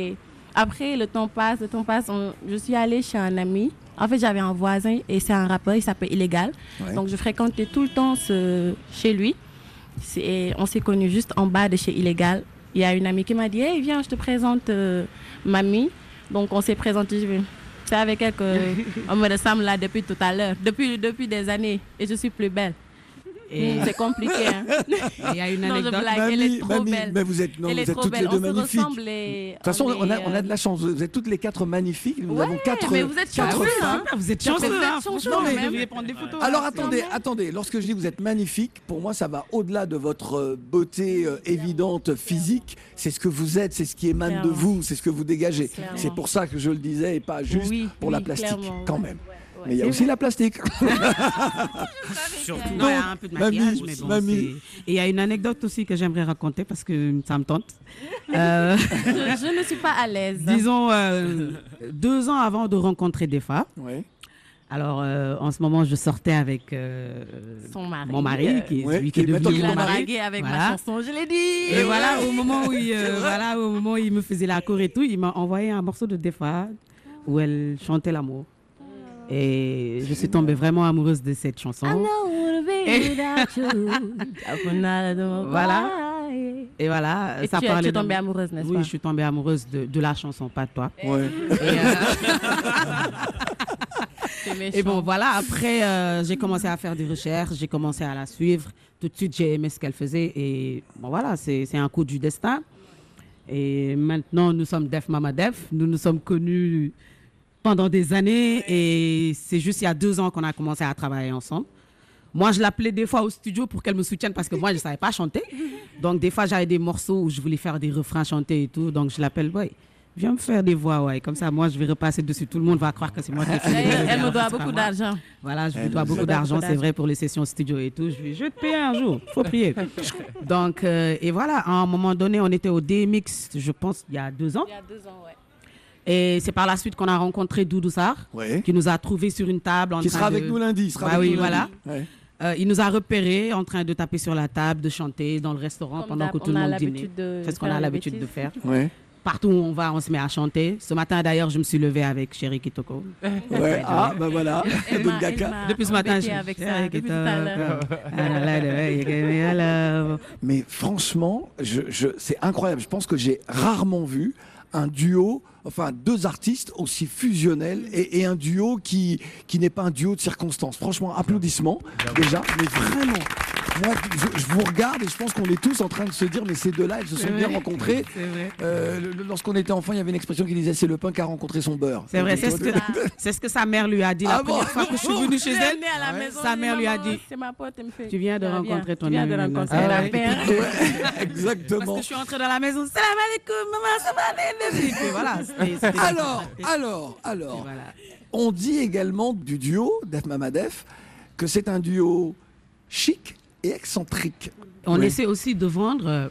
Speaker 8: Après, le temps passe, le temps passe. on- Je suis allée chez un ami. En fait, j'avais un voisin et c'est un rappeur, il s'appelle Illégal.
Speaker 1: Ouais.
Speaker 8: Donc je fréquentais tout le temps ce... chez lui. C'est- On s'est connus juste en bas de chez Illégal. Il y a une amie qui m'a dit Hey, viens, je te présente euh, mamie. Donc on s'est présenté. C'est avec elle qu'on me ressemble là depuis tout à l'heure, depuis, depuis des années. Et je suis plus belle.
Speaker 4: Et-
Speaker 8: C'est compliqué. Hein?
Speaker 4: Il y a une
Speaker 8: Non, je
Speaker 4: anecdote.
Speaker 8: elle
Speaker 1: Mamie,
Speaker 8: est trop
Speaker 1: mamie,
Speaker 8: belle.
Speaker 1: mais vous êtes, non, vous êtes toutes
Speaker 8: belle.
Speaker 1: les deux
Speaker 8: on
Speaker 1: magnifiques. De toute façon,
Speaker 8: on
Speaker 1: on a, on a
Speaker 8: euh,
Speaker 1: de la chance. Vous êtes toutes les quatre magnifiques. Nous
Speaker 8: Ouais,
Speaker 1: avons quatre.
Speaker 8: mais vous êtes
Speaker 1: quatre
Speaker 8: chanceux,
Speaker 1: femmes.
Speaker 8: hein.
Speaker 4: Vous êtes
Speaker 8: Vous
Speaker 4: chanceux,
Speaker 8: êtes
Speaker 4: hein,
Speaker 8: chanceux,
Speaker 4: vous
Speaker 8: même.
Speaker 4: devriez prendre des photos.
Speaker 1: Alors
Speaker 4: hein,
Speaker 1: attendez, attendez. Lorsque je dis vous êtes magnifique, pour moi ça va au-delà de votre euh, beauté euh, évidente physique. C'est ce que vous êtes, c'est ce qui émane de vous, c'est ce que vous dégagez. C'est pour ça que je le disais et pas juste
Speaker 8: Oui,
Speaker 1: pour la plastique quand
Speaker 8: ouais.
Speaker 1: Mais il y a aussi
Speaker 8: vrai.
Speaker 1: la plastique.
Speaker 7: Surtout.
Speaker 4: Non, il y a un peu de
Speaker 1: Mamie,
Speaker 4: maquillage, mais bon.
Speaker 1: mamie.
Speaker 4: Et il y a une anecdote aussi que j'aimerais raconter parce que ça me tente. Euh,
Speaker 8: je, je ne suis pas à l'aise.
Speaker 4: disons, euh, deux ans avant de rencontrer Defa.
Speaker 1: Ouais.
Speaker 4: Alors, euh, en ce moment, je sortais avec euh,
Speaker 8: Son mari.
Speaker 4: mon mari, qui est
Speaker 1: Ouais,
Speaker 4: celui qui est devenu
Speaker 8: Il
Speaker 4: mon
Speaker 8: a
Speaker 4: mari.
Speaker 8: dragué avec ma
Speaker 4: Voilà.
Speaker 8: chanson, je l'ai dit.
Speaker 4: Et voilà, au moment où il, euh, voilà, au moment où il me faisait la cour et tout, il m'a envoyé un morceau de Defa où elle chantait l'amour. Et je suis tombée vraiment amoureuse de cette chanson. Voilà. Et voilà,
Speaker 8: Et
Speaker 4: ça
Speaker 8: tu
Speaker 4: parlait
Speaker 8: tu es
Speaker 4: de-
Speaker 8: tombée amoureuse, n'est-ce
Speaker 4: Oui,
Speaker 8: pas?
Speaker 4: je suis tombée amoureuse de, de la chanson, pas de toi.
Speaker 1: Ouais.
Speaker 4: Et, euh. Et bon, voilà, après, euh, j'ai commencé à faire des recherches, j'ai commencé à la suivre. Tout de suite, j'ai aimé ce qu'elle faisait. Et bon, voilà, c'est un coup du destin. Et maintenant, nous sommes Def Mama Def. Nous nous sommes connus pendant des années. Et c'est juste il y a deux ans qu'on a commencé à travailler ensemble. Moi, je l'appelais des fois au studio pour qu'elle me soutienne parce que moi, je ne savais pas chanter. Donc, des fois, j'avais des morceaux où je voulais faire des refrains chantés et tout. Donc, je l'appelle, ouais, viens me faire des voix, ouais. Comme ça, moi, je vais repasser dessus. Tout le monde va croire que c'est moi qui ai fait les
Speaker 8: Elle, elle me doit beaucoup d'argent.
Speaker 4: Voilà, je lui dois beaucoup d'argent, c'est vrai, pour les sessions studio et tout. Je vais, je vais te payer un jour, faut prier. Donc, euh, et voilà, à un moment donné, on était au DMX, je pense, il y a deux ans.
Speaker 8: Il y a deux ans, ouais.
Speaker 4: Et c'est par la suite qu'on a rencontré Doudou Sarr,
Speaker 1: Ouais.
Speaker 4: qui nous a trouvés sur une table. En
Speaker 1: Qui
Speaker 4: train
Speaker 1: sera
Speaker 4: de-
Speaker 1: avec nous lundi. il sera
Speaker 4: Bah
Speaker 1: avec
Speaker 4: oui,
Speaker 1: nous
Speaker 4: voilà.
Speaker 1: lundi. Ouais.
Speaker 4: Euh, il nous a repérés en train de taper sur la table, de chanter dans le restaurant
Speaker 8: Comme
Speaker 4: pendant que tout le
Speaker 8: a
Speaker 4: monde
Speaker 8: l'habitude
Speaker 4: dînait.
Speaker 8: de
Speaker 4: C'est ce qu'on a l'habitude de faire.
Speaker 1: Ouais.
Speaker 4: Partout où on va, on se met à chanter. Ce matin, d'ailleurs, je me suis levée avec Chéri Kitoko.
Speaker 1: Ouais. Ah, bah voilà.
Speaker 4: Depuis ce matin, je
Speaker 8: avec
Speaker 4: Chéri
Speaker 8: ça.
Speaker 4: Kitoko. Ah.
Speaker 1: Mais franchement, je, je, c'est incroyable. Je pense que j'ai rarement vu un duo, enfin deux artistes aussi fusionnels et, et un duo qui, qui n'est pas un duo de circonstances. Franchement, applaudissements déjà, mais vraiment. Moi, je, je vous regarde et je pense qu'on est tous en train de se dire, mais ces deux-là, elles se sont bien rencontrées. Euh, Lorsqu'on était enfant, il y avait une expression qui disait c'est le pain qui a rencontré son beurre.
Speaker 4: C'est vrai, c'est ce, que, ce que sa mère lui a dit la
Speaker 1: Ah bon?
Speaker 4: première fois que je suis venue chez elle.
Speaker 8: venais à la maison,
Speaker 4: Sa mère lui a dit
Speaker 8: ma pote, elle me fait.
Speaker 4: Tu viens de rencontrer ton
Speaker 8: tu viens de
Speaker 4: ami
Speaker 8: la.
Speaker 1: Exactement.
Speaker 4: Parce que je suis entrée dans la maison, salam alaikum, maman, puis voilà.
Speaker 1: Alors, alors, alors, on dit également du duo Def Mama Def que c'est un duo chic et excentrique.
Speaker 4: On
Speaker 1: Oui.
Speaker 4: essaie aussi de vendre euh,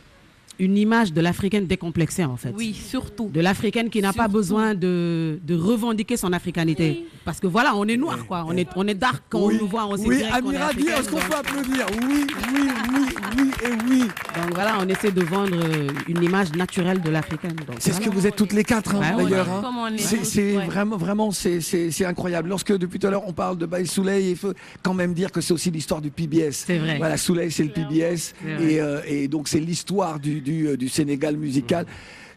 Speaker 4: une image de l'africaine décomplexée en fait.
Speaker 8: Oui, surtout.
Speaker 4: De l'africaine qui n'a pas besoin de, de revendiquer son africanité. Parce que voilà, on est noir quoi. On est, on est dark quand
Speaker 1: Oui.
Speaker 4: on nous voit, on sait
Speaker 1: Oui,
Speaker 4: est
Speaker 1: Amira
Speaker 4: africaine,
Speaker 1: est-ce qu'on peut applaudir Oui, oui, oui, oui et oui.
Speaker 4: Donc voilà, on essaie de vendre euh, une image naturelle de l'africaine.
Speaker 1: C'est ce que vous êtes toutes les quatre, hein, d'ailleurs.
Speaker 4: est
Speaker 1: hein.
Speaker 8: est
Speaker 1: C'est
Speaker 8: ouais.
Speaker 1: vraiment, vraiment, c'est- incroyable. Lorsque depuis tout à l'heure on parle de Bail Soleil, il faut quand même dire que c'est aussi l'histoire du PBS.
Speaker 4: C'est vrai.
Speaker 1: Voilà, Soleil, c'est le PBS, et, euh, et donc c'est l'histoire du, du, euh, du Sénégal musical.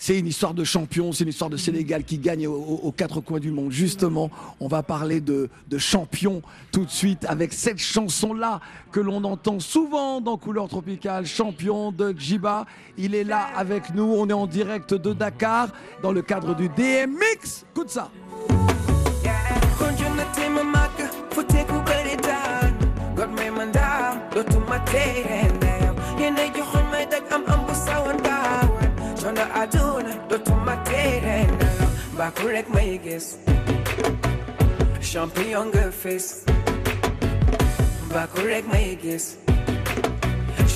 Speaker 1: C'est une histoire de champion, c'est une histoire de Sénégal qui gagne au- au- aux quatre coins du monde. Justement, on va parler de, de champion tout de suite avec cette chanson-là que l'on entend souvent dans Couleur Tropicale, champion de Djiba. Il est là avec nous, on est en direct de Dakar dans le cadre du DMX. Écoute ça.
Speaker 11: Coono àdduna dootuma tere nelaw baaku rek may gis champion nga fis baaku rek may gis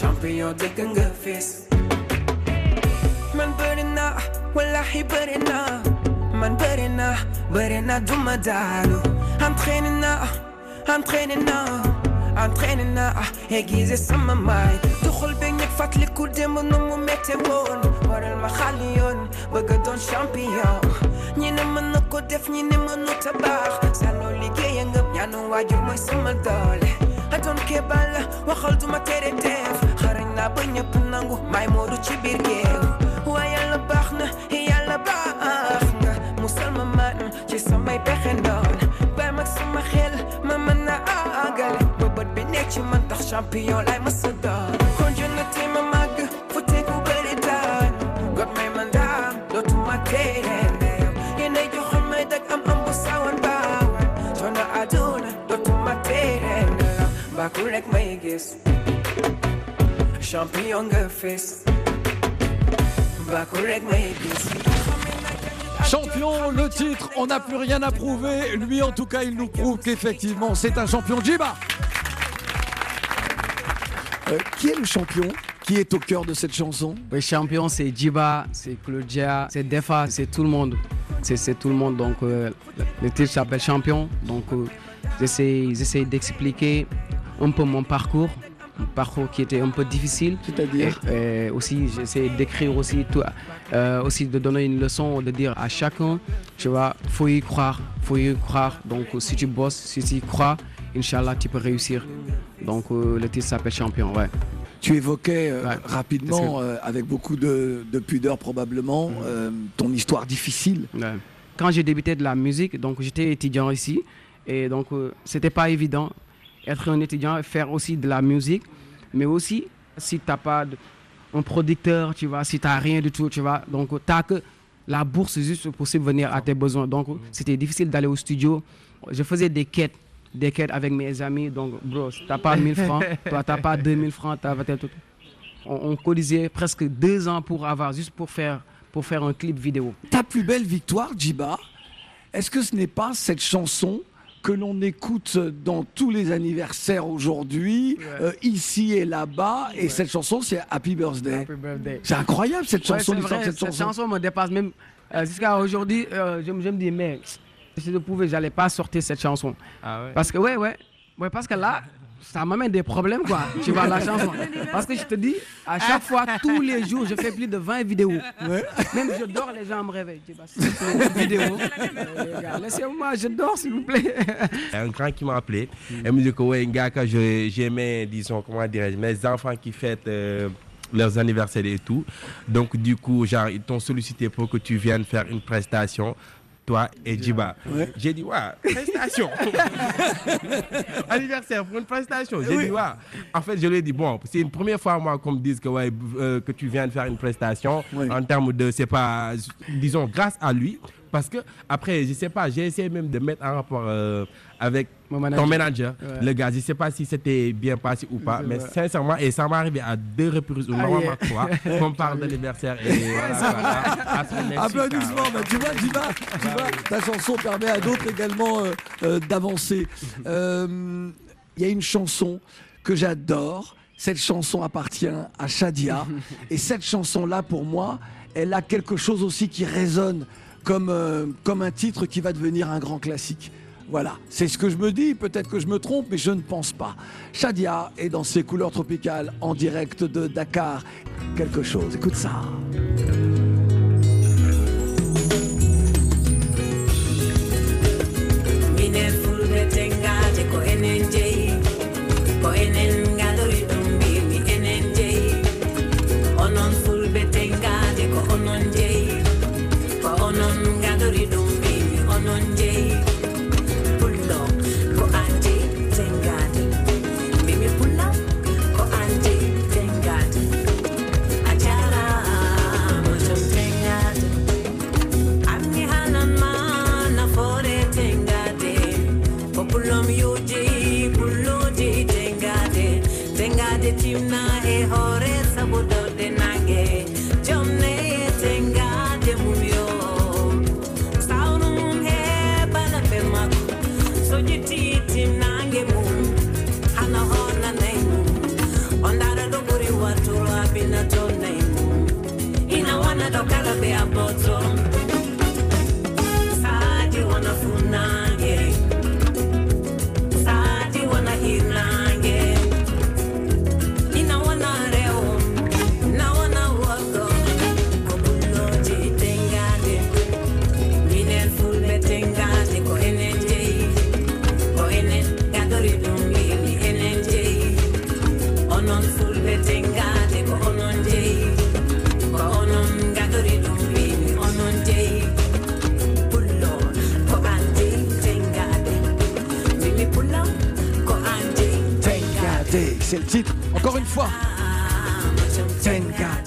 Speaker 11: champion dëgg nga fis. Man bëri naa wallahi bëri naa man bëri naa bëri naa duma daanu entraîné naa entraîné naa entraîné naa aiguisé sama maay doxul bi ñëpp fàttaliku démb nu mu métte woon waral ma xàlli yoon bëgg a doon champion. Ñi ne mën na ko def ñi ne mënu ta baax saloo liggéey a ngëp ñaanu waajur mooy sama doole adoon kebal la waxal duma tere def. Xarañ naa ba Champion,
Speaker 1: le titre, on n'a plus rien à prouver. Lui, en tout cas, il nous prouve qu'effectivement, c'est un champion. Djiba. Euh, qui est le champion qui est au cœur de cette chanson?
Speaker 6: Le champion, c'est Djiba, c'est Claudia, c'est Defa, c'est tout le monde. C'est tout le monde. Donc, euh, le titre s'appelle Champion. Donc, euh, j'essaie j'essaie d'expliquer un peu mon parcours. Un parcours qui était un peu difficile.
Speaker 1: C'est-à-dire?
Speaker 6: Aussi, j'essaie d'écrire aussi, tout, aussi de donner une leçon, de dire à chacun, tu vois, faut y croire, faut y croire. Donc, si tu bosses, si tu y crois, Inch'Allah, tu peux réussir. Donc, euh, le titre s'appelle Champion, ouais.
Speaker 1: Tu évoquais euh, rapidement,
Speaker 6: que-
Speaker 1: euh, avec beaucoup de, de pudeur probablement, euh, ton histoire difficile.
Speaker 6: Ouais. Quand j'ai débuté de la musique, donc j'étais étudiant ici et donc c'était pas évident être un étudiant et faire aussi de la musique, mais aussi si t'as pas de, un producteur, tu vois, si t'as rien du tout, tu vois, donc t'as que la bourse juste pour subvenir à tes besoins. Donc c'était difficile d'aller au studio. Je faisais des quêtes, des quêtes avec mes amis. Donc bro, si t'as pas 1000 francs, toi t'as pas 2000 francs, t'as tout. On, on cotisait presque deux ans pour avoir juste pour faire pour faire un clip vidéo.
Speaker 1: Ta plus belle victoire, Djiba, est-ce que ce n'est pas cette chanson que l'on écoute dans tous les anniversaires aujourd'hui, euh, ici et là-bas, et cette chanson c'est Happy Birthday? C'est incroyable cette chanson,
Speaker 6: vrai,
Speaker 1: cette chanson.
Speaker 6: chanson me dépasse même euh, jusqu'à aujourd'hui. euh, je me dis, mais si je pouvais, j'allais pas sortir cette chanson. Parce que, ouais, ouais, ouais, parce que là, ça m'amène des problèmes, quoi. tu vois, la chanson. Parce que je te dis, à chaque fois, tous les jours, je fais plus de 20 vidéos. Même je dors, les gens me réveillent. Je dis, bah, une vidéo. Euh, gars, Laissez-moi, je dors, s'il vous plaît.
Speaker 3: Il y a un grand qui m'a appelé. Elle me dit que, ouais, gars, quand je- j'aimais, disons, comment dirais-je, mes enfants qui fêtent euh, leurs anniversaires et tout. Donc, du coup, genre, ils t'ont sollicité pour que tu viennes faire une prestation. Toi et Djiba. J'ai dit, ouais, prestation. Anniversaire pour une prestation. J'ai
Speaker 1: Oui.
Speaker 3: dit, ouais. En fait, je lui ai dit, bon, c'est une première fois, moi, qu'on me dise que, ouais, euh, que tu viens de faire une prestation. En termes de, c'est pas, disons, grâce à lui. Parce que, après, je sais pas, j'ai essayé même de mettre en rapport euh, avec
Speaker 6: manager.
Speaker 3: ton manager,
Speaker 6: Ouais.
Speaker 3: le gars. Je sais pas si c'était bien passé ou pas, mais
Speaker 6: vrai.
Speaker 3: sincèrement, et ça m'est arrivé à deux reprises ou
Speaker 1: Ah,
Speaker 3: normalement
Speaker 1: yeah.
Speaker 3: trois, qu'on parle d'anniversaire. Et voilà,
Speaker 1: Applaudissements, tu vois, tu vois, tu vois, ta chanson permet à d'autres également euh, euh, d'avancer. Euh, Il y a une chanson que j'adore. Cette chanson appartient à Shadia. Et cette chanson-là, pour moi, elle a quelque chose aussi qui résonne comme, euh, comme un titre qui va devenir un grand classique. Voilà, c'est ce que je me dis, peut-être que je me trompe, mais je ne pense pas. Shadia est dans ses couleurs tropicales en direct de Dakar. Quelque chose, écoute ça.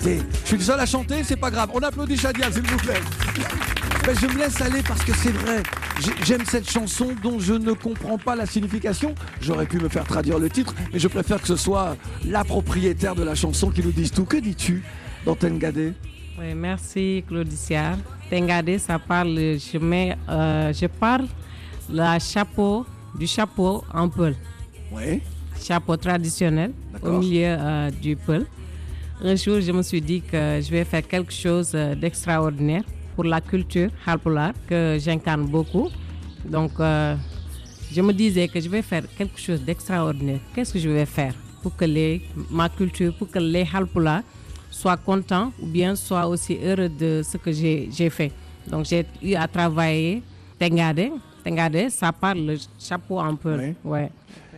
Speaker 1: Je suis le seul à chanter, c'est pas grave. On applaudit Shadia, s'il vous plaît. Ben, je me laisse aller parce que c'est vrai. J'ai- J'aime cette chanson dont je ne comprends pas la signification. J'aurais pu me faire traduire le titre, mais je préfère que ce soit la propriétaire de la chanson qui nous dise tout. Que dis-tu dans Tengade
Speaker 5: Oui, merci Claudicia. Tengade, ça parle, je mets, euh, je parle la chapeau, du chapeau en peul.
Speaker 1: Oui.
Speaker 5: Chapeau traditionnel au milieu euh, du peul. Un jour, je me suis dit que je vais faire quelque chose euh, d'extraordinaire pour la culture halpolar que j'incarne beaucoup. Donc, euh, je me disais que je vais faire quelque chose d'extraordinaire. Qu'est-ce que je vais faire pour que les, ma culture, pour que les halpolar soient contents ou bien soient aussi heureux de ce que j'ai fait? Donc, j'ai eu à travailler Tengade. Tengade, ça parle le chapeau en peul. Ouais.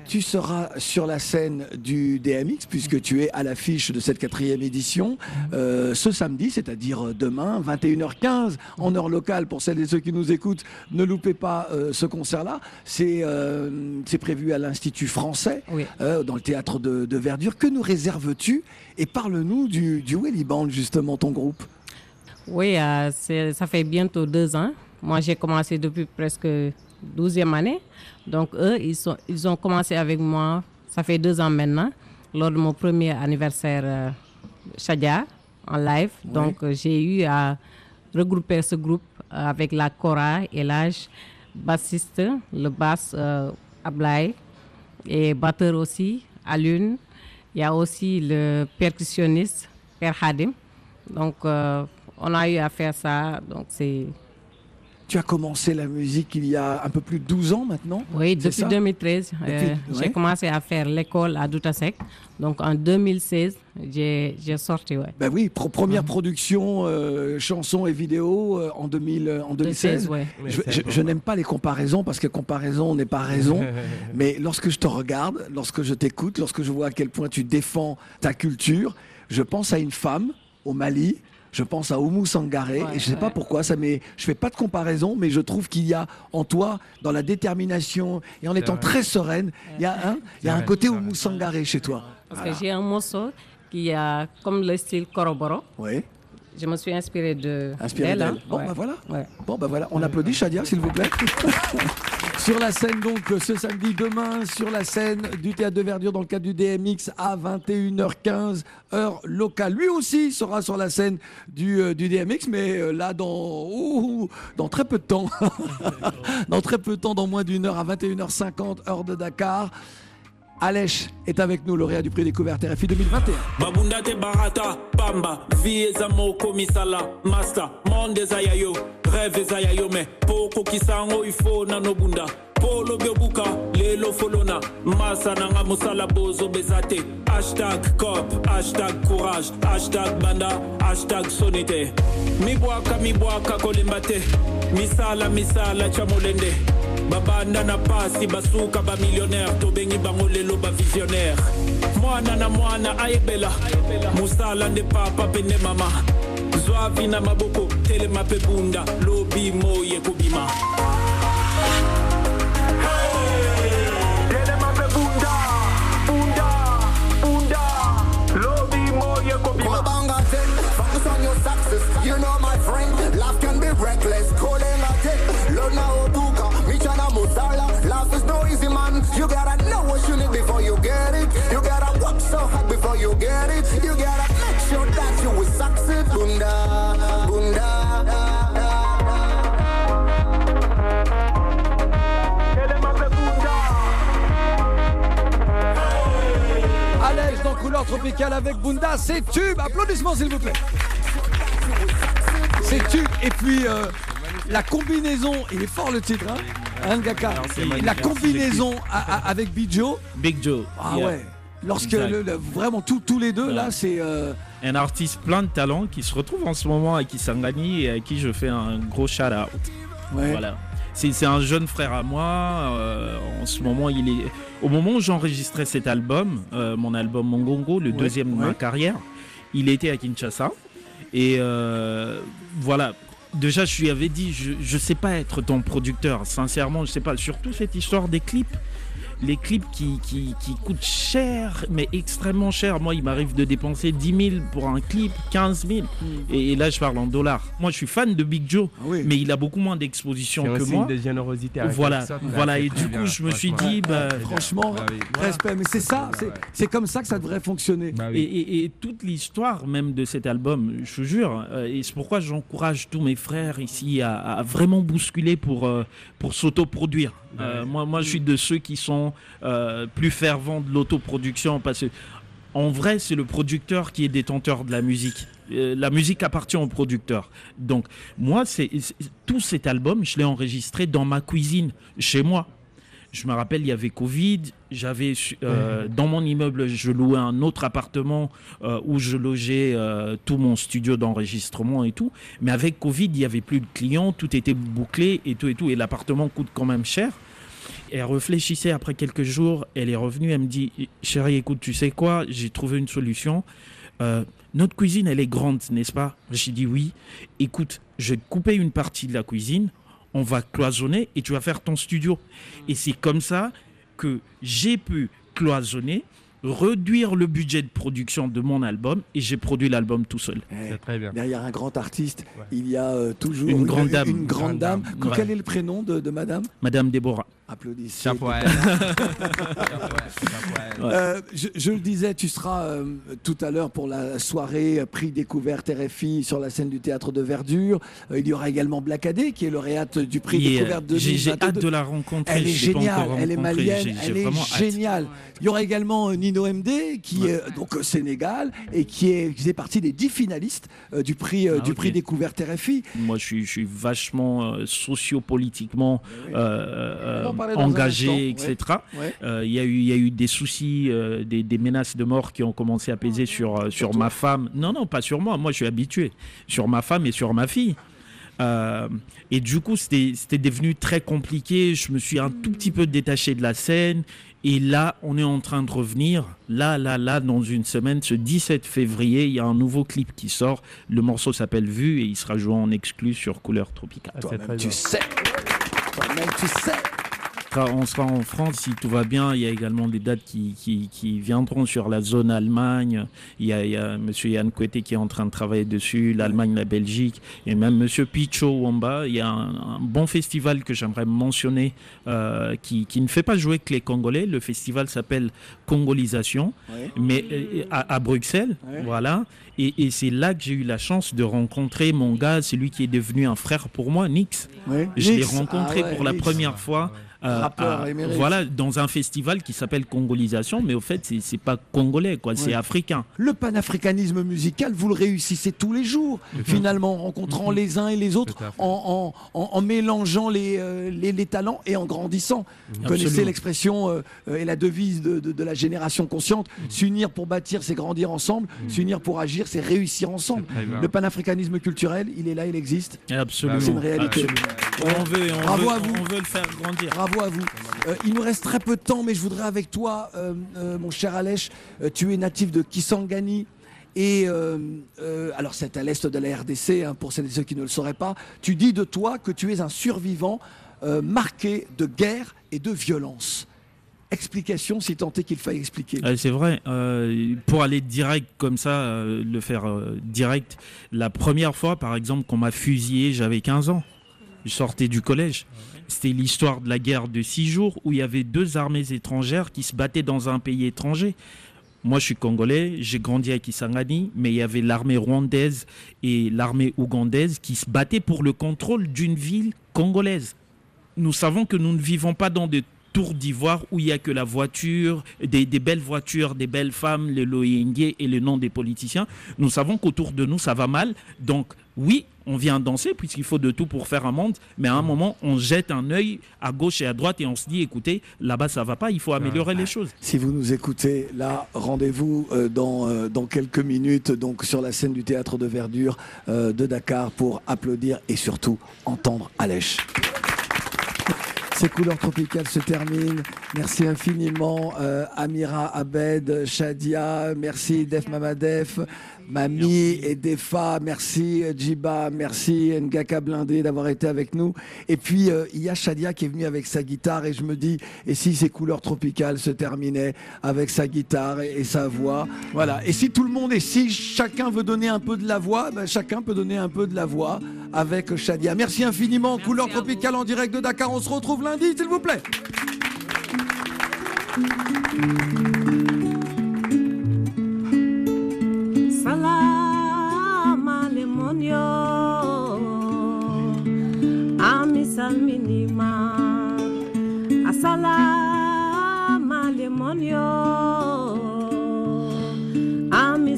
Speaker 1: Tu seras sur la scène du DMX puisque tu es à l'affiche de cette quatrième édition euh, ce samedi, c'est-à-dire demain, 21h15 en heure locale pour celles et ceux qui nous écoutent. Ne loupez pas euh, ce concert-là. C'est euh, c'est prévu à l'Institut français, euh, dans le théâtre de, de Verdure. Que nous réserves-tu Et parle-nous du, du Welly Band, justement, ton groupe?
Speaker 5: Oui, euh, ça fait bientôt deux ans. Moi, j'ai commencé depuis presque 12e année. Donc, eux, ils, sont, ils ont commencé avec moi, ça fait deux ans maintenant, lors de mon premier anniversaire euh, Shadia en live. Donc, euh, j'ai eu à regrouper ce groupe euh, avec la Cora et l'âge, bassiste, le basse euh, Ablay et batteur aussi, Alune. Il y a aussi le percussionniste, Père Hadim. Donc, on a eu à faire ça. Donc, c'est.
Speaker 1: Tu as commencé la musique il y a un peu plus de 12 ans maintenant
Speaker 5: Oui, depuis
Speaker 1: ça
Speaker 5: 2013, euh, j'ai commencé à faire l'école à Doutasek. Donc, en 2016, j'ai sorti. Ouais.
Speaker 1: Ben oui, pro- première production, euh, chanson et vidéo euh, en, 2000, euh, en 2016.
Speaker 5: 2016, ouais.
Speaker 1: Je, je- je n'aime pas les comparaisons parce que comparaison n'est pas raison. mais lorsque je te regarde, lorsque je t'écoute, lorsque je vois à quel point tu défends ta culture, je pense à une femme au Mali, Je pense à Oumou Sangaré et je sais pas pourquoi ça mais je fais pas de comparaison mais je trouve qu'il y a en toi dans la détermination et en étant
Speaker 5: vrai.
Speaker 1: très sereine, il y a un il y a un côté Oumou Sangaré chez toi.
Speaker 5: Parce
Speaker 1: Voilà.
Speaker 5: que j'ai un morceau qui a comme le style Koroboro.
Speaker 1: Oui.
Speaker 5: Je me suis inspirée de
Speaker 1: Inspiré
Speaker 5: d'elle,
Speaker 1: d'elle.
Speaker 5: hein.
Speaker 1: Bon
Speaker 5: Ouais.
Speaker 1: bah voilà.
Speaker 5: Ouais.
Speaker 1: Bon bah voilà, on applaudit Shadia s'il vous plaît. sur la scène donc ce samedi demain sur la scène du théâtre de Verdure dans le cadre du DMX à 21h15 heure locale. Lui aussi sera sur la scène du, euh, du DMX mais euh, là dans dans très peu de temps. dans très peu de temps dans moins d'une heure à 21h50 heure de Dakar. Alèche est avec nous, lauréat du prix découverte RFI 2021.
Speaker 12: babunda te barata pamba vi eza moko misala master monde eza ya yo rêve eza ya yo me mpo okokisa yango ifo nano bunda. Mpo olobi obuka lelo folona masa nanga mosala bozoba eza te. Hashtag cop hashtag courage hashtag banda hashtag soni te mibwaka mibwaka kolemba te. Misala misala tya molende babanda na pasi basuka bamillionnaire tobengi bango lelo bavisionnaire mwana na mwana ayebela. Mosala nde papa mpe nde mama. Zwavi na maboko telema mpe bunda. Lobi moi ekobima
Speaker 13: get it? You gotta make sure that you will succeed. Bunda, bunda.
Speaker 1: Dans couleur tropicale avec Bunda, c'est tube. Applaudissements s'il vous plaît. C'est tube. Et puis euh, la combinaison, il est fort le titre, hein, hein Ngaka
Speaker 7: c'est
Speaker 1: La combinaison avec Big Joe.
Speaker 7: Big Joe.
Speaker 1: Ah
Speaker 7: yeah.
Speaker 1: ouais. Lorsque
Speaker 7: Exact.
Speaker 1: le- le- vraiment tous tous les deux là, c'est euh,
Speaker 7: Un artiste plein de talent qui se retrouve en ce moment à Kisangani et à qui je fais un gros shout out.
Speaker 1: Ouais.
Speaker 7: Voilà. C'est un jeune frère à moi. euh, en ce moment, il est. Au moment où j'enregistrais cet album, euh, mon album Mongongo, le
Speaker 1: Ouais,
Speaker 7: deuxième de ma carrière, il était à Kinshasa. Et voilà. Déjà, je lui avais dit, je, je sais pas être ton producteur. Sincèrement, je sais pas. Surtout cette histoire des clips. Les clips qui, qui, qui coûtent cher, mais extrêmement cher. Moi, il m'arrive de dépenser 10 000 pour un clip, 15 000.
Speaker 1: Hmm.
Speaker 7: Et, et là, je parle en dollars. Moi, je suis fan de Big Joe,
Speaker 1: Ah
Speaker 7: mais il a beaucoup moins d'exposition que moi.
Speaker 3: de générosité avec
Speaker 7: Voilà, voilà.
Speaker 3: Ouais,
Speaker 7: Et du coup,
Speaker 3: bien,
Speaker 7: je me suis dit, bah,
Speaker 1: franchement,
Speaker 3: Bah oui.
Speaker 1: respect. Mais c'est ça, c'est- c'est comme ça que ça devrait fonctionner.
Speaker 7: Et, et- et toute l'histoire même de cet album, je vous jure, euh, et c'est pourquoi j'encourage tous mes frères ici à, à vraiment bousculer pour, euh, pour s'autoproduire. Euh, moi, moi, je suis de ceux qui sont euh, plus fervents de l'autoproduction parce que, en vrai, c'est le producteur qui est détenteur de la musique. Euh, la musique appartient au producteur. Donc, moi, c'est tout cet album, je l'ai enregistré dans ma cuisine, chez moi. Je me rappelle, il y avait Covid. J'avais euh, dans mon immeuble, je louais un autre appartement euh, où je logeais euh, tout mon studio d'enregistrement et tout. Mais avec Covid, il y avait plus de clients, tout était bouclé et tout et tout. Et l'appartement coûte quand même cher. Elle réfléchissait après quelques jours. Elle est revenue. Elle me dit, chérie, écoute, tu sais quoi? J'ai trouvé une solution. Euh, notre cuisine, elle est grande, n'est-ce pas? J'ai dit oui. Écoute, je vais te couper une partie de la cuisine on va cloisonner et tu vas faire ton studio. Et c'est comme ça que j'ai pu cloisonner, réduire le budget de production de mon album et j'ai produit l'album tout seul.
Speaker 1: Eh,
Speaker 3: très bien.
Speaker 1: Derrière un grand artiste, il y a euh, toujours
Speaker 7: Une grande dame.
Speaker 1: Une grande
Speaker 7: Grande
Speaker 1: dame.
Speaker 7: dame.
Speaker 1: Que-
Speaker 7: Ouais.
Speaker 1: Quel est le prénom de, de madame?
Speaker 7: Madame Déborah.
Speaker 1: Applaudissez.
Speaker 3: Chapeau à
Speaker 1: Euh, je, je le disais, tu seras euh, tout à l'heure pour la soirée euh, prix découverte RFI sur la scène du théâtre de Verdure. Euh, il y aura également Blacadé qui est lauréate du prix
Speaker 7: Yeah.
Speaker 1: découverte de
Speaker 7: J'ai- j'ai hâte de la rencontrer,
Speaker 1: Elle est géniale, elle est malienne, elle est
Speaker 7: hâte.
Speaker 1: géniale. Il y aura également Nino MD qui est donc au Sénégal et qui est qui faisait partie des dix finalistes euh, du prix euh,
Speaker 7: Ah,
Speaker 1: du prix découverte RFI.
Speaker 7: Moi, je suis, je suis vachement euh, sociopolitiquement euh, Engagé, etc.
Speaker 1: Ouais.
Speaker 7: Euh, Il y, a eu- il y a eu des soucis, euh, des, des menaces de mort qui ont commencé à peser sur, euh, sur ma femme. Non, non, pas sur moi. Moi, je suis habitué. Sur ma femme et sur ma fille. Euh, et du coup, c'était c'était devenu très compliqué. Je me suis un tout petit peu détaché de la scène. Et là, on est en train de revenir. Là, là, là, dans une semaine, ce 17 février, il y a un nouveau clip qui sort. Le morceau s'appelle Vue et il sera joué en exclu sur Couleur Tropicale.
Speaker 1: Toi-même, tu sais. Toi-même, tu sais.
Speaker 7: Sera- on sera en France si tout va bien. Il y a également des dates qui, qui, qui viendront sur la zone Allemagne. Il y a, il y a M. Yann Coueté qui est en train de travailler dessus, l'Allemagne, la Belgique, et même M. Picho Wamba. Il y a un, un bon festival que j'aimerais mentionner euh, qui, qui ne fait pas jouer que les Congolais. Le festival s'appelle Congolisation,
Speaker 1: Ouais.
Speaker 7: mais euh, à, à Bruxelles.
Speaker 1: Ouais.
Speaker 7: Voilà. Et, et c'est là que j'ai eu la chance de rencontrer mon gars, celui qui est devenu un frère pour moi, Nix.
Speaker 1: Ouais.
Speaker 7: Je l'ai rencontré
Speaker 1: ah
Speaker 7: pour la première fois. Euh,
Speaker 1: Rappeur
Speaker 7: à-
Speaker 1: émérite.
Speaker 7: voilà, dans un festival qui s'appelle Congolisation, mais au fait, c'est- c'est pas congolais, quoi, c'est africain.
Speaker 1: Le panafricanisme musical, vous le réussissez tous les jours, finalement, en rencontrant les uns et les autres, en, en- en- en mélangeant les, euh, les, les talents et en grandissant. Vous connaissez
Speaker 7: Absolument.
Speaker 1: l'expression euh, et la devise de, de- de la génération consciente s'unir pour bâtir, c'est grandir ensemble, s'unir pour agir, c'est réussir ensemble. Le panafricanisme culturel, il est là, il existe.
Speaker 7: Absolument.
Speaker 1: C'est une réalité.
Speaker 7: Absolument. On veut, on
Speaker 1: Bravo
Speaker 7: veut-
Speaker 1: à vous.
Speaker 7: on veut le faire grandir.
Speaker 1: Bravo à vous. Euh, il nous reste très peu de temps, mais je voudrais avec toi, euh, euh, mon cher Alèche, tu es natif de Kisangani. Et alors c'est à l'est de la RDC, hein, pour celles et ceux qui ne le sauraient pas. Tu dis de toi que tu es un survivant marqué de guerre et de violence. Explication, si tant est qu'il faille expliquer.
Speaker 7: C'est vrai. pour aller direct comme ça, le faire direct. La première fois, par exemple, qu'on m'a fusillé, j'avais 15 ans. Je sortais du collège. C'était l'histoire de la guerre de six jours où il y avait deux armées étrangères qui se battaient dans un pays étranger. Moi, je suis congolais, j'ai grandi à Kisangani, mais il y avait l'armée rwandaise et l'armée ougandaise qui se battaient pour le contrôle d'une ville congolaise. Nous savons que nous ne vivons pas dans des tours d'ivoire où il n'y a que la voiture, des, des belles voitures, des belles femmes, les loyengués et le nom des politiciens. Nous savons qu'autour de nous, ça va mal. Donc, oui, on vient danser puisqu'il faut de tout pour faire un monde, mais à un moment, on jette un œil à gauche et à droite et on se dit, écoutez, là-bas, ça va pas, il faut améliorer les choses.
Speaker 1: Si vous nous écoutez, là, rendez-vous euh, dans, euh, dans quelques minutes donc sur la scène du théâtre de Verdure euh, de Dakar pour applaudir et surtout entendre Alèche. Ces couleurs tropicales se terminent. Merci infiniment euh, Amira Abed, Shadia, merci Def Mamadef, Mami et Defa, merci Djiba, merci Ngaka Blindé d'avoir été avec nous. Et puis euh, il y a Shadia qui est venue avec sa guitare et je me dis, et si ces couleurs tropicales se terminaient avec sa guitare et, et sa voix? Voilà. Et si tout le monde, et si chacun veut donner un peu de la voix, ben, chacun peut donner un peu de la voix avec Shadia. Merci infiniment. Couleurs tropicales en direct de Dakar. On se retrouve lundi, s'il vous plaît.
Speaker 14: Antonio. Ami Salminima Asalama Lemonio Ami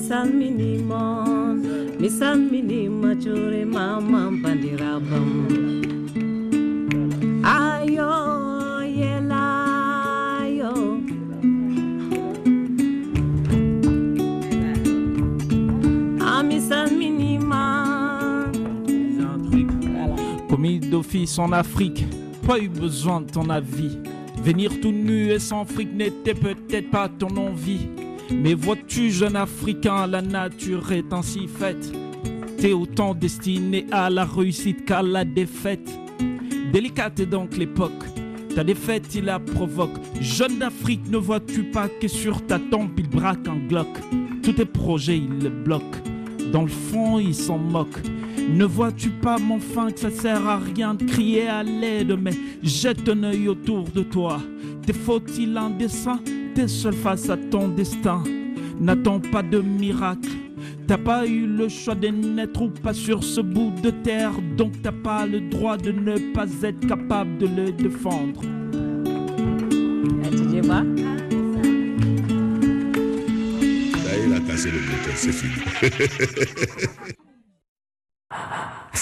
Speaker 14: misal minima Chure Mama
Speaker 12: Pandirabam en Afrique, pas eu besoin de ton avis. Venir tout nu et sans fric n'était peut-être pas ton envie. Mais vois-tu, jeune Africain, la nature est ainsi faite. T'es autant destiné à la réussite qu'à la défaite. Délicate est donc l'époque. Ta défaite, il la provoque. Jeune d'Afrique, ne vois-tu pas que sur ta tombe, il braque un Glock? Tous tes projets, il les bloque. Dans le fond, il s'en moque. Ne vois-tu pas, mon fin, que ça sert à rien de crier à l'aide, mais jette un œil autour de toi. T'es faut-il un dessin T'es seul face à ton destin. N'attends pas de miracle. T'as pas eu le choix de naître ou pas sur ce bout de terre, donc t'as pas le droit de ne pas être capable de le défendre.
Speaker 15: Là, il a cassé le moteur, c'est fini.